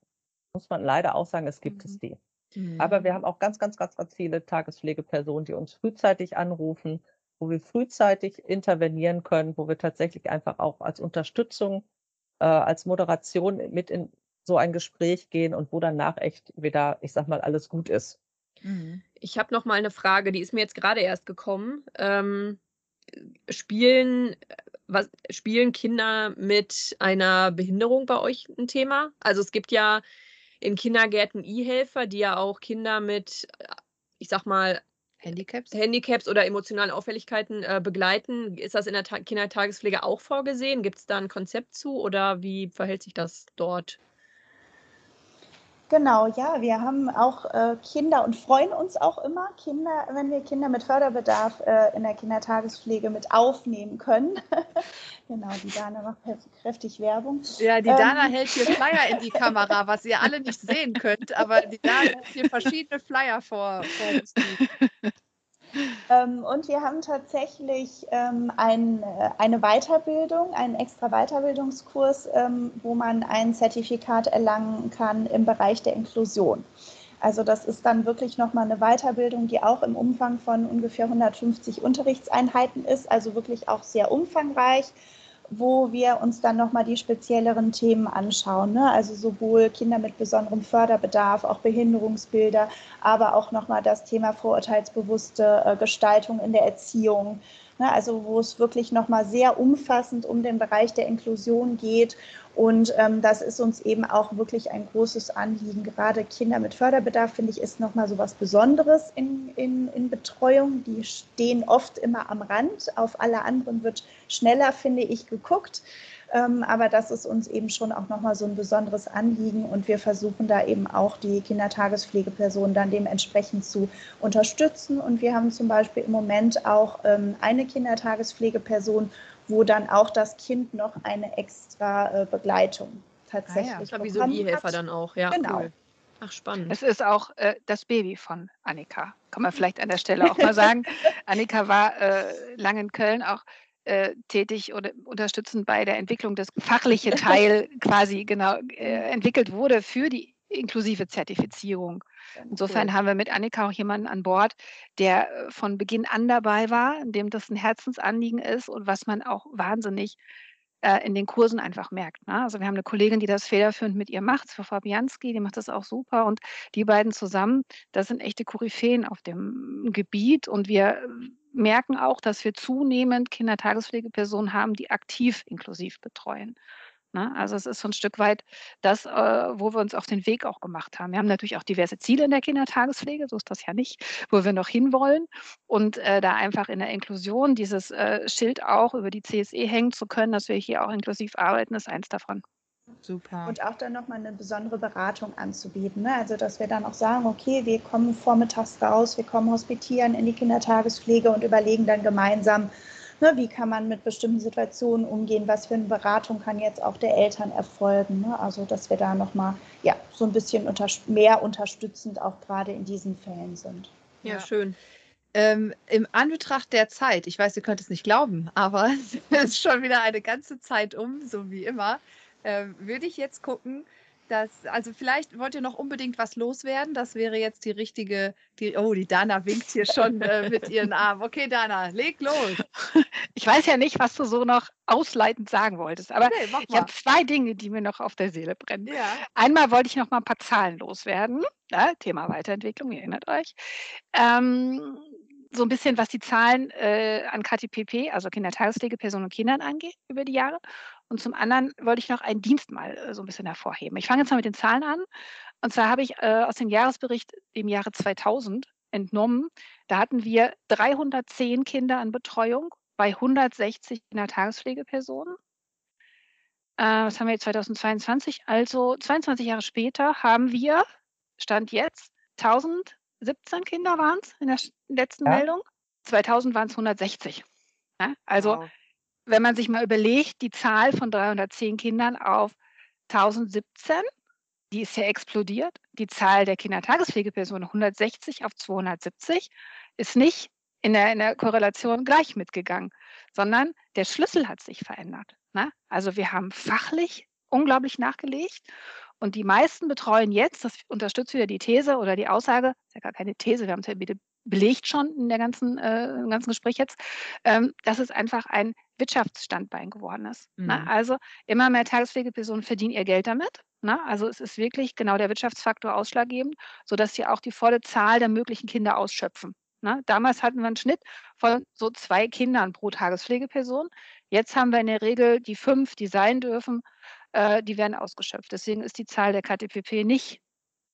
muss man leider auch sagen, es gibt mhm. es die. Mhm. Aber wir haben auch ganz, ganz, ganz, ganz viele Tagespflegepersonen, die uns frühzeitig anrufen, wo wir frühzeitig intervenieren können, wo wir tatsächlich einfach auch als Unterstützung, äh, als Moderation mit in so ein Gespräch gehen und wo danach echt wieder, ich sag mal, alles gut ist. Mhm. Ich habe noch mal eine Frage, die ist mir jetzt gerade erst gekommen. Ähm, spielen, was, spielen Kinder mit einer Behinderung bei euch ein Thema? Also es gibt ja in Kindergärten E-Helfer, die ja auch Kinder mit, ich sag mal, Handicaps, Handicaps oder emotionalen Auffälligkeiten äh, begleiten. Ist das in der Ta Kindertagespflege auch vorgesehen? Gibt es da ein Konzept zu oder wie verhält sich das dort? Genau, ja, wir haben auch äh, Kinder und freuen uns auch immer, Kinder, wenn wir Kinder mit Förderbedarf äh, in der Kindertagespflege mit aufnehmen können. [laughs] genau, die Dana macht kräftig Werbung. Ja, die Dana ähm, hält hier Flyer in die Kamera, was ihr alle nicht sehen könnt, aber die Dana hat hier verschiedene Flyer vor, vor uns. Ähm, und wir haben tatsächlich ähm, ein, äh, eine Weiterbildung, einen extra Weiterbildungskurs, ähm, wo man ein Zertifikat erlangen kann im Bereich der Inklusion. Also das ist dann wirklich nochmal eine Weiterbildung, die auch im Umfang von ungefähr 150 Unterrichtseinheiten ist, also wirklich auch sehr umfangreich wo wir uns dann nochmal die spezielleren Themen anschauen. Ne? Also sowohl Kinder mit besonderem Förderbedarf, auch Behinderungsbilder, aber auch nochmal das Thema vorurteilsbewusste äh, Gestaltung in der Erziehung. Ne? Also wo es wirklich nochmal sehr umfassend um den Bereich der Inklusion geht und ähm, das ist uns eben auch wirklich ein großes Anliegen. Gerade Kinder mit Förderbedarf, finde ich, ist nochmal so was Besonderes in, in, in Betreuung. Die stehen oft immer am Rand. Auf alle anderen wird schneller, finde ich, geguckt. Ähm, aber das ist uns eben schon auch nochmal so ein besonderes Anliegen und wir versuchen da eben auch die Kindertagespflegepersonen dann dementsprechend zu unterstützen. Und wir haben zum Beispiel im Moment auch ähm, eine Kindertagespflegeperson, wo dann auch das Kind noch eine extra äh, Begleitung tatsächlich ah ja, das wie so dann auch, ja. Genau. Cool. Ach, spannend. Es ist auch äh, das Baby von Annika, kann man vielleicht an der Stelle auch mal sagen. [laughs] Annika war äh, lange in Köln auch äh, tätig oder unterstützend bei der Entwicklung des fachliche Teil quasi genau äh, entwickelt wurde für die inklusive Zertifizierung. Insofern haben wir mit Annika auch jemanden an Bord, der äh, von Beginn an dabei war, dem das ein Herzensanliegen ist und was man auch wahnsinnig äh, in den Kursen einfach merkt. Ne? Also wir haben eine Kollegin, die das federführend mit ihr macht, Frau Fabianski, die macht das auch super und die beiden zusammen, das sind echte Koryphäen auf dem Gebiet und wir merken auch, dass wir zunehmend Kindertagespflegepersonen haben, die aktiv inklusiv betreuen. Ne? Also es ist so ein Stück weit das, äh, wo wir uns auf den Weg auch gemacht haben. Wir haben natürlich auch diverse Ziele in der Kindertagespflege, so ist das ja nicht, wo wir noch hinwollen. Und äh, da einfach in der Inklusion dieses äh, Schild auch über die CSE hängen zu können, dass wir hier auch inklusiv arbeiten, ist eins davon. Super. Und auch dann nochmal eine besondere Beratung anzubieten. Ne? Also, dass wir dann auch sagen, okay, wir kommen vormittags raus, wir kommen hospitieren in die Kindertagespflege und überlegen dann gemeinsam, Ne, wie kann man mit bestimmten Situationen umgehen? Was für eine Beratung kann jetzt auch der Eltern erfolgen? Ne? Also, dass wir da nochmal ja, so ein bisschen unter, mehr unterstützend auch gerade in diesen Fällen sind. Ja, ja. schön. Ähm, Im Anbetracht der Zeit, ich weiß, ihr könnt es nicht glauben, aber [laughs] es ist schon wieder eine ganze Zeit um, so wie immer, ähm, würde ich jetzt gucken, das, also vielleicht wollt ihr noch unbedingt was loswerden. Das wäre jetzt die richtige, die, oh, die Dana winkt hier schon äh, mit ihren [laughs] Armen. Okay, Dana, leg los. Ich weiß ja nicht, was du so noch ausleitend sagen wolltest, aber okay, ich habe zwei Dinge, die mir noch auf der Seele brennen. Ja. Einmal wollte ich noch mal ein paar Zahlen loswerden. Ja, Thema Weiterentwicklung, ihr erinnert euch. Ähm, so ein bisschen, was die Zahlen äh, an KTPP, also Kindertagespflegepersonen und Kindern angeht, über die Jahre. Und zum anderen wollte ich noch einen Dienst mal äh, so ein bisschen hervorheben. Ich fange jetzt mal mit den Zahlen an. Und zwar habe ich äh, aus dem Jahresbericht im Jahre 2000 entnommen, da hatten wir 310 Kinder in Betreuung bei 160 Kindertagespflegepersonen. Äh, was haben wir jetzt 2022? Also 22 Jahre später haben wir, Stand jetzt, 1017 Kinder waren es in der letzten ja. Meldung. 2000 waren es 160. Ja, also wow wenn man sich mal überlegt, die Zahl von 310 Kindern auf 1017, die ist ja explodiert. Die Zahl der Kindertagespflegepersonen 160 auf 270 ist nicht in der, in der Korrelation gleich mitgegangen, sondern der Schlüssel hat sich verändert. Ne? Also wir haben fachlich unglaublich nachgelegt und die meisten betreuen jetzt, das unterstützt wieder die These oder die Aussage, ist ja gar keine These, wir haben es ja belegt schon in der ganzen, äh, im ganzen Gespräch jetzt, ähm, dass es einfach ein Wirtschaftsstandbein geworden ist. Ne? Mhm. Ne? Also immer mehr Tagespflegepersonen verdienen ihr Geld damit. Ne? Also es ist wirklich genau der Wirtschaftsfaktor ausschlaggebend, sodass sie auch die volle Zahl der möglichen Kinder ausschöpfen. Ne? Damals hatten wir einen Schnitt von so zwei Kindern pro Tagespflegeperson. Jetzt haben wir in der Regel die fünf, die sein dürfen, äh, die werden ausgeschöpft. Deswegen ist die Zahl der KTPP nicht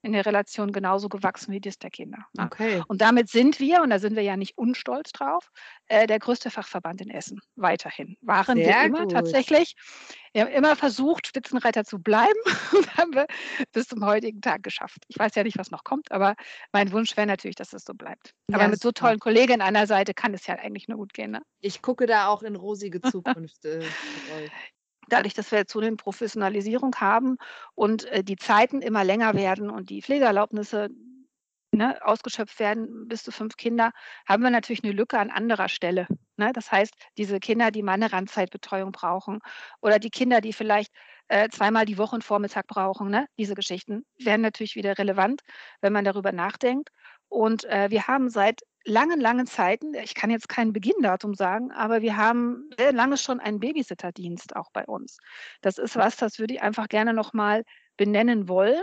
in der Relation genauso gewachsen wie das der Kinder. Okay. Und damit sind wir, und da sind wir ja nicht unstolz drauf, äh, der größte Fachverband in Essen. Weiterhin. Waren Sehr wir immer gut. tatsächlich. Wir haben immer versucht, Spitzenreiter zu bleiben [laughs] und haben wir bis zum heutigen Tag geschafft. Ich weiß ja nicht, was noch kommt, aber mein Wunsch wäre natürlich, dass es so bleibt. Ja, aber mit so tollen Kollegen an der Seite kann es ja eigentlich nur gut gehen. Ne? Ich gucke da auch in rosige [laughs] Zukunft. äh, dadurch, dass wir zunehmend Professionalisierung haben und äh, die Zeiten immer länger werden und die Pflegeerlaubnisse ne, ausgeschöpft werden, bis zu fünf Kinder, haben wir natürlich eine Lücke an anderer Stelle. Ne? Das heißt, diese Kinder, die mal eine Randzeitbetreuung brauchen oder die Kinder, die vielleicht äh, zweimal die Woche einen Vormittag brauchen, ne? diese Geschichten werden natürlich wieder relevant, wenn man darüber nachdenkt. Und äh, wir haben seit langen, langen Zeiten, ich kann jetzt kein Beginndatum sagen, aber wir haben sehr lange schon einen Babysitterdienst auch bei uns. Das ist was, das würde ich einfach gerne nochmal benennen wollen.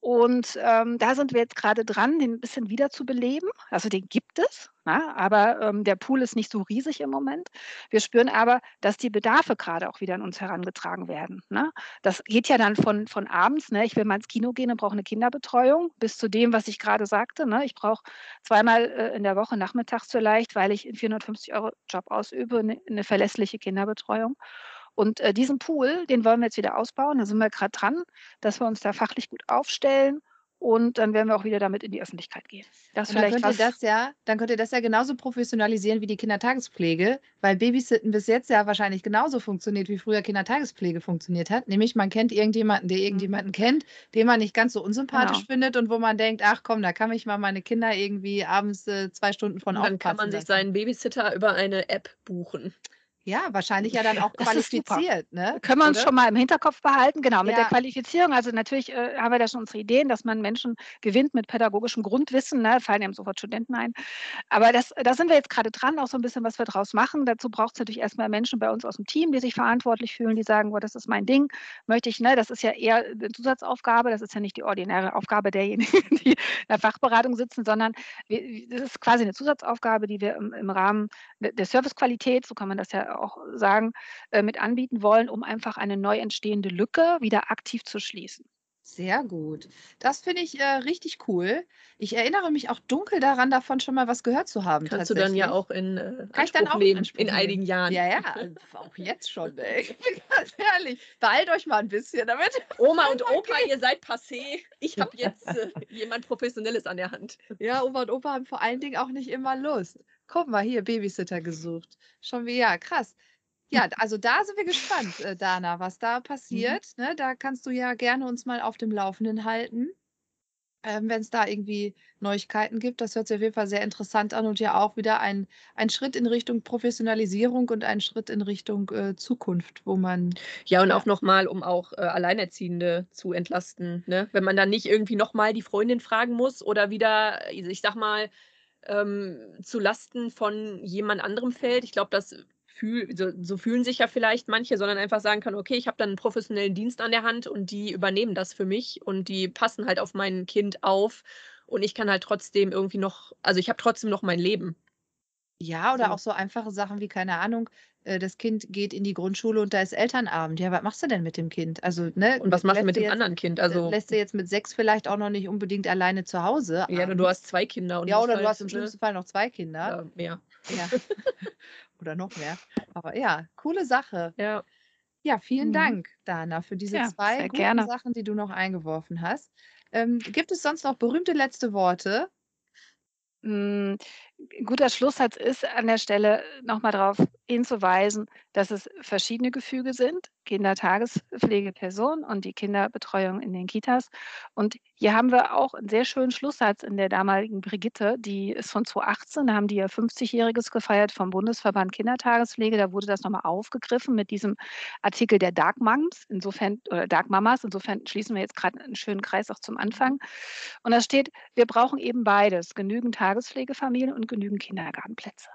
Und ähm, da sind wir jetzt gerade dran, den ein bisschen wiederzubeleben. Also den gibt es, na, ne? aber ähm, der Pool ist nicht so riesig im Moment. Wir spüren aber, dass die Bedarfe gerade auch wieder an uns herangetragen werden. Ne? Das geht ja dann von, von abends, ne? ich will mal ins Kino gehen und brauche eine Kinderbetreuung, bis zu dem, was ich gerade sagte. Ne? Ich brauche zweimal äh, in der Woche nachmittags vielleicht, weil ich einen 450 Euro Job ausübe, eine, eine verlässliche Kinderbetreuung. Und äh, diesen Pool, den wollen wir jetzt wieder ausbauen. Da sind wir gerade dran, dass wir uns da fachlich gut aufstellen. Und dann werden wir auch wieder damit in die Öffentlichkeit gehen. Das und vielleicht dann könnt, ihr das ja, dann könnt ihr das ja genauso professionalisieren wie die Kindertagespflege, weil Babysitten bis jetzt ja wahrscheinlich genauso funktioniert, wie früher Kindertagespflege funktioniert hat. Nämlich man kennt irgendjemanden, der mhm. irgendjemanden kennt, den man nicht ganz so unsympathisch genau. findet und wo man denkt, ach komm, da kann ich mal meine Kinder irgendwie abends äh, zwei Stunden von und Dann kann man sich seinen Babysitter über eine App buchen. Ja, wahrscheinlich ja dann auch qualifiziert. Ne? Können wir uns Oder? schon mal im Hinterkopf behalten. Genau, mit ja. der Qualifizierung. Also natürlich äh, haben wir da schon unsere Ideen, dass man Menschen gewinnt mit pädagogischem Grundwissen. Ne? Fallen ja sofort Studenten ein. Aber das, da sind wir jetzt gerade dran, auch so ein bisschen, was wir daraus machen. Dazu braucht es natürlich erstmal Menschen bei uns aus dem Team, die sich verantwortlich fühlen, die sagen, boah, das ist mein Ding, möchte ich, ne? das ist ja eher eine Zusatzaufgabe, das ist ja nicht die ordinäre Aufgabe derjenigen, [laughs] die in der Fachberatung sitzen, sondern das ist quasi eine Zusatzaufgabe, die wir im, im Rahmen der Servicequalität, so kann man das ja auch sagen, äh, mit anbieten wollen, um einfach eine neu entstehende Lücke wieder aktiv zu schließen. Sehr gut. Das finde ich äh, richtig cool. Ich erinnere mich auch dunkel daran, davon schon mal was gehört zu haben. Kannst du dann ja auch in äh, Kann ich dann auch nehmen, in einigen Jahren. Ja, ja, [laughs] auch jetzt schon. Ey. Ganz ehrlich, beeilt euch mal ein bisschen damit. Oma und Opa, [laughs] ihr seid passé. Ich habe jetzt äh, jemand Professionelles an der Hand. Ja, Oma und Opa haben vor allen Dingen auch nicht immer Lust. Guck mal, hier, Babysitter gesucht. Schon wie, ja, krass. Ja, also da sind wir gespannt, äh, Dana, was da mhm. passiert. Mhm. Ne? Da kannst du ja gerne uns mal auf dem Laufenden halten, ähm, wenn es da irgendwie Neuigkeiten gibt. Das hört sich auf jeden Fall sehr interessant an und ja auch wieder ein, ein Schritt in Richtung Professionalisierung und ein Schritt in Richtung äh, Zukunft, wo man. Ja, und ja. auch nochmal, um auch äh, Alleinerziehende zu entlasten. Ne? Wenn man dann nicht irgendwie nochmal die Freundin fragen muss oder wieder, ich sag mal, ähm, zu Lasten von jemand anderem fällt. Ich glaube, das fühl, so, so, fühlen sich ja vielleicht manche, sondern einfach sagen kann, okay, ich habe dann einen professionellen Dienst an der Hand und die übernehmen das für mich und die passen halt auf mein Kind auf und ich kann halt trotzdem irgendwie noch, also ich habe trotzdem noch mein Leben. Ja, oder so. auch so einfache Sachen wie, keine Ahnung, das Kind geht in die Grundschule und da ist Elternabend. Ja, was machst du denn mit dem Kind? Also, ne? Und was machst du mit dem jetzt, anderen Kind? Also lässt du jetzt mit sechs vielleicht auch noch nicht unbedingt alleine zu Hause. Ja, du hast zwei Kinder. Und ja, oder du halt, hast im ne? schlimmsten Fall noch zwei Kinder. Ja, mehr. Ja. [laughs] oder noch mehr. Aber ja, coole Sache. Ja. Ja, vielen mhm. Dank, Dana, für diese ja, zwei guten gerne. Sachen, die du noch eingeworfen hast. Ähm, gibt es sonst noch berühmte letzte Worte? Guter Schlusssatz ist an der Stelle nochmal darauf hinzuweisen, dass es verschiedene Gefüge sind, Kindertagespflegepersonen und die Kinderbetreuung in den Kitas. Und hier haben wir auch einen sehr schönen Schlusssatz in der damaligen Brigitte, die ist von 2018, da haben die ja 50-Jähriges gefeiert vom Bundesverband Kindertagespflege. Da wurde das nochmal aufgegriffen mit diesem Artikel der Dark Moms, insofern, oder Dark Mamas. Insofern schließen wir jetzt gerade einen schönen Kreis auch zum Anfang. Und da steht, wir brauchen eben beides, genügend Tagespflegefamilien und genügend Kindergartenplätze.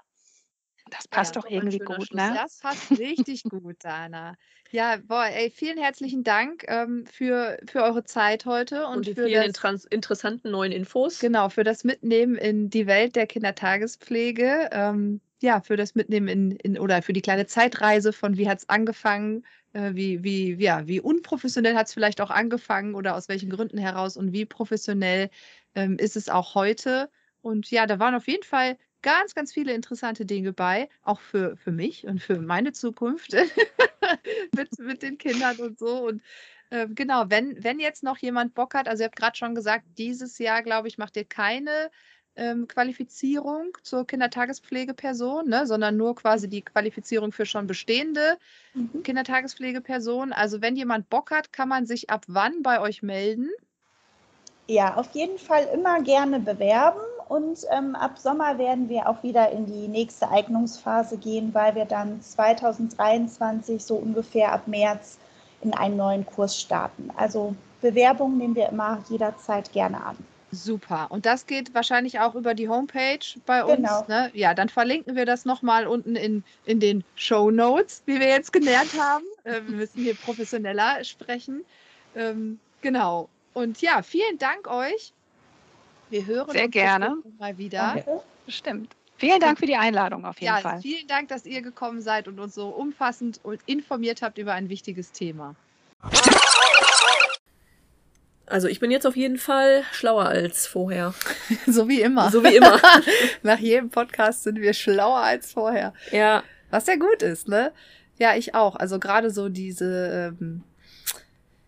Das passt ja, doch irgendwie gut, ne? Das passt richtig gut, Dana. Ja, boah, ey, vielen herzlichen Dank ähm, für, für eure Zeit heute und, und die für vielen das, interessanten neuen Infos. Genau, für das Mitnehmen in die Welt der Kindertagespflege. Ähm, ja, für das Mitnehmen in, in oder für die kleine Zeitreise von wie hat es angefangen, äh, wie, wie, ja, wie unprofessionell hat es vielleicht auch angefangen oder aus welchen Gründen heraus und wie professionell ähm, ist es auch heute. Und ja, da waren auf jeden Fall ganz, ganz viele interessante Dinge bei, auch für, für mich und für meine Zukunft [laughs] mit, mit den Kindern und so. Und äh, genau, wenn, wenn jetzt noch jemand Bock hat, also ihr habt gerade schon gesagt, dieses Jahr, glaube ich, macht ihr keine ähm, Qualifizierung zur Kindertagespflegeperson, ne, sondern nur quasi die Qualifizierung für schon bestehende mhm. Kindertagespflegepersonen. Also wenn jemand Bock hat, kann man sich ab wann bei euch melden? Ja, auf jeden Fall immer gerne bewerben und ähm, ab Sommer werden wir auch wieder in die nächste Eignungsphase gehen, weil wir dann 2023 so ungefähr ab März in einen neuen Kurs starten. Also Bewerbungen nehmen wir immer jederzeit gerne an. Super. Und das geht wahrscheinlich auch über die Homepage bei uns. Genau. Ne? Ja, dann verlinken wir das nochmal unten in, in den Show Notes, wie wir jetzt gelernt haben. Äh, wir müssen hier professioneller sprechen. Ähm, genau. Und ja, vielen Dank euch. Wir hören Sehr uns gerne. mal wieder. Danke. Bestimmt. Vielen Dank für die Einladung auf jeden ja, Fall. Vielen Dank, dass ihr gekommen seid und uns so umfassend und informiert habt über ein wichtiges Thema. Also ich bin jetzt auf jeden Fall schlauer als vorher. [laughs] so wie immer. So wie immer. [laughs] Nach jedem Podcast sind wir schlauer als vorher. Ja. Was ja gut ist, ne? Ja, ich auch. Also gerade so diese ähm,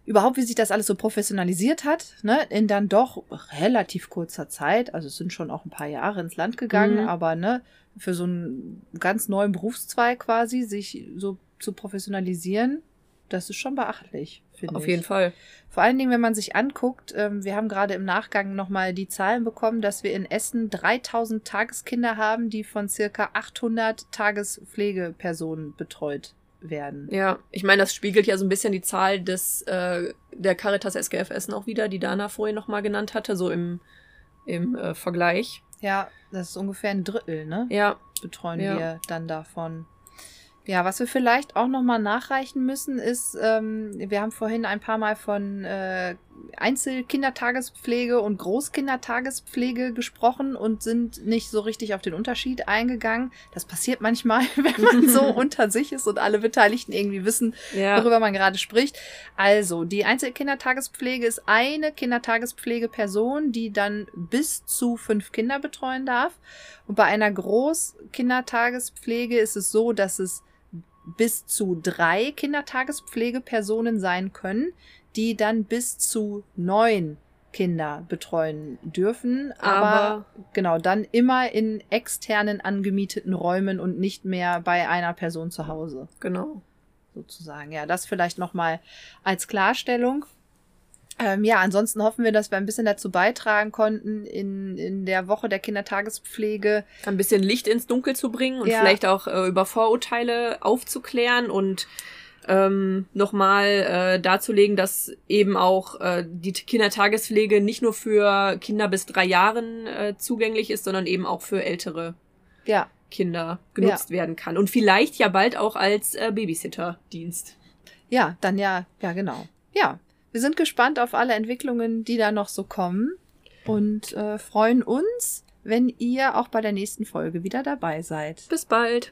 überhaupt, wie sich das alles so professionalisiert hat, ne, in dann doch relativ kurzer Zeit, also es sind schon auch ein paar Jahre ins Land gegangen, mhm. aber ne, für so einen ganz neuen Berufszweig quasi, sich so zu professionalisieren, das ist schon beachtlich, finde ich. Auf jeden Fall. Vor allen Dingen, wenn man sich anguckt, ähm, wir haben gerade im Nachgang nochmal die Zahlen bekommen, dass wir in Essen 3000 Tageskinder haben, die von circa 800 Tagespflegepersonen betreut werden. Ja, ich meine, das spiegelt ja so ein bisschen die Zahl des äh, der Caritas SGF Essen auch wieder, die Dana vorhin nochmal genannt hatte, so im, im äh, Vergleich. Ja, das ist ungefähr ein Drittel, ne? Ja. Betreuen ja. wir dann davon. Ja, was wir vielleicht auch nochmal nachreichen müssen, ist, ähm, wir haben vorhin ein paar Mal von äh, Einzelkindertagespflege und Großkindertagespflege gesprochen und sind nicht so richtig auf den Unterschied eingegangen. Das passiert manchmal, [laughs] wenn man so [laughs] unter sich ist und alle Beteiligten irgendwie wissen, ja. worüber man gerade spricht. Also, die Einzelkindertagespflege ist eine Kindertagespflegeperson, die dann bis zu fünf Kinder betreuen darf. Und bei einer Großkindertagespflege ist es so, dass es bis zu drei Kindertagespflegepersonen sein können, die dann bis zu neun Kinder betreuen dürfen, aber, aber, genau, dann immer in externen angemieteten Räumen und nicht mehr bei einer Person zu Hause. Genau. Sozusagen. Ja, das vielleicht nochmal als Klarstellung. Ähm, ja, ansonsten hoffen wir, dass wir ein bisschen dazu beitragen konnten, in, in der Woche der Kindertagespflege ein bisschen Licht ins Dunkel zu bringen und ja. vielleicht auch äh, über Vorurteile aufzuklären und ähm, nochmal äh, darzulegen, dass eben auch äh, die Kindertagespflege nicht nur für Kinder bis drei Jahren äh, zugänglich ist, sondern eben auch für ältere ja. Kinder genutzt ja. werden kann. Und vielleicht ja bald auch als äh, Babysitter-Dienst. Ja, dann ja, ja, genau. Ja, wir sind gespannt auf alle Entwicklungen, die da noch so kommen und äh, freuen uns, wenn ihr auch bei der nächsten Folge wieder dabei seid. Bis bald.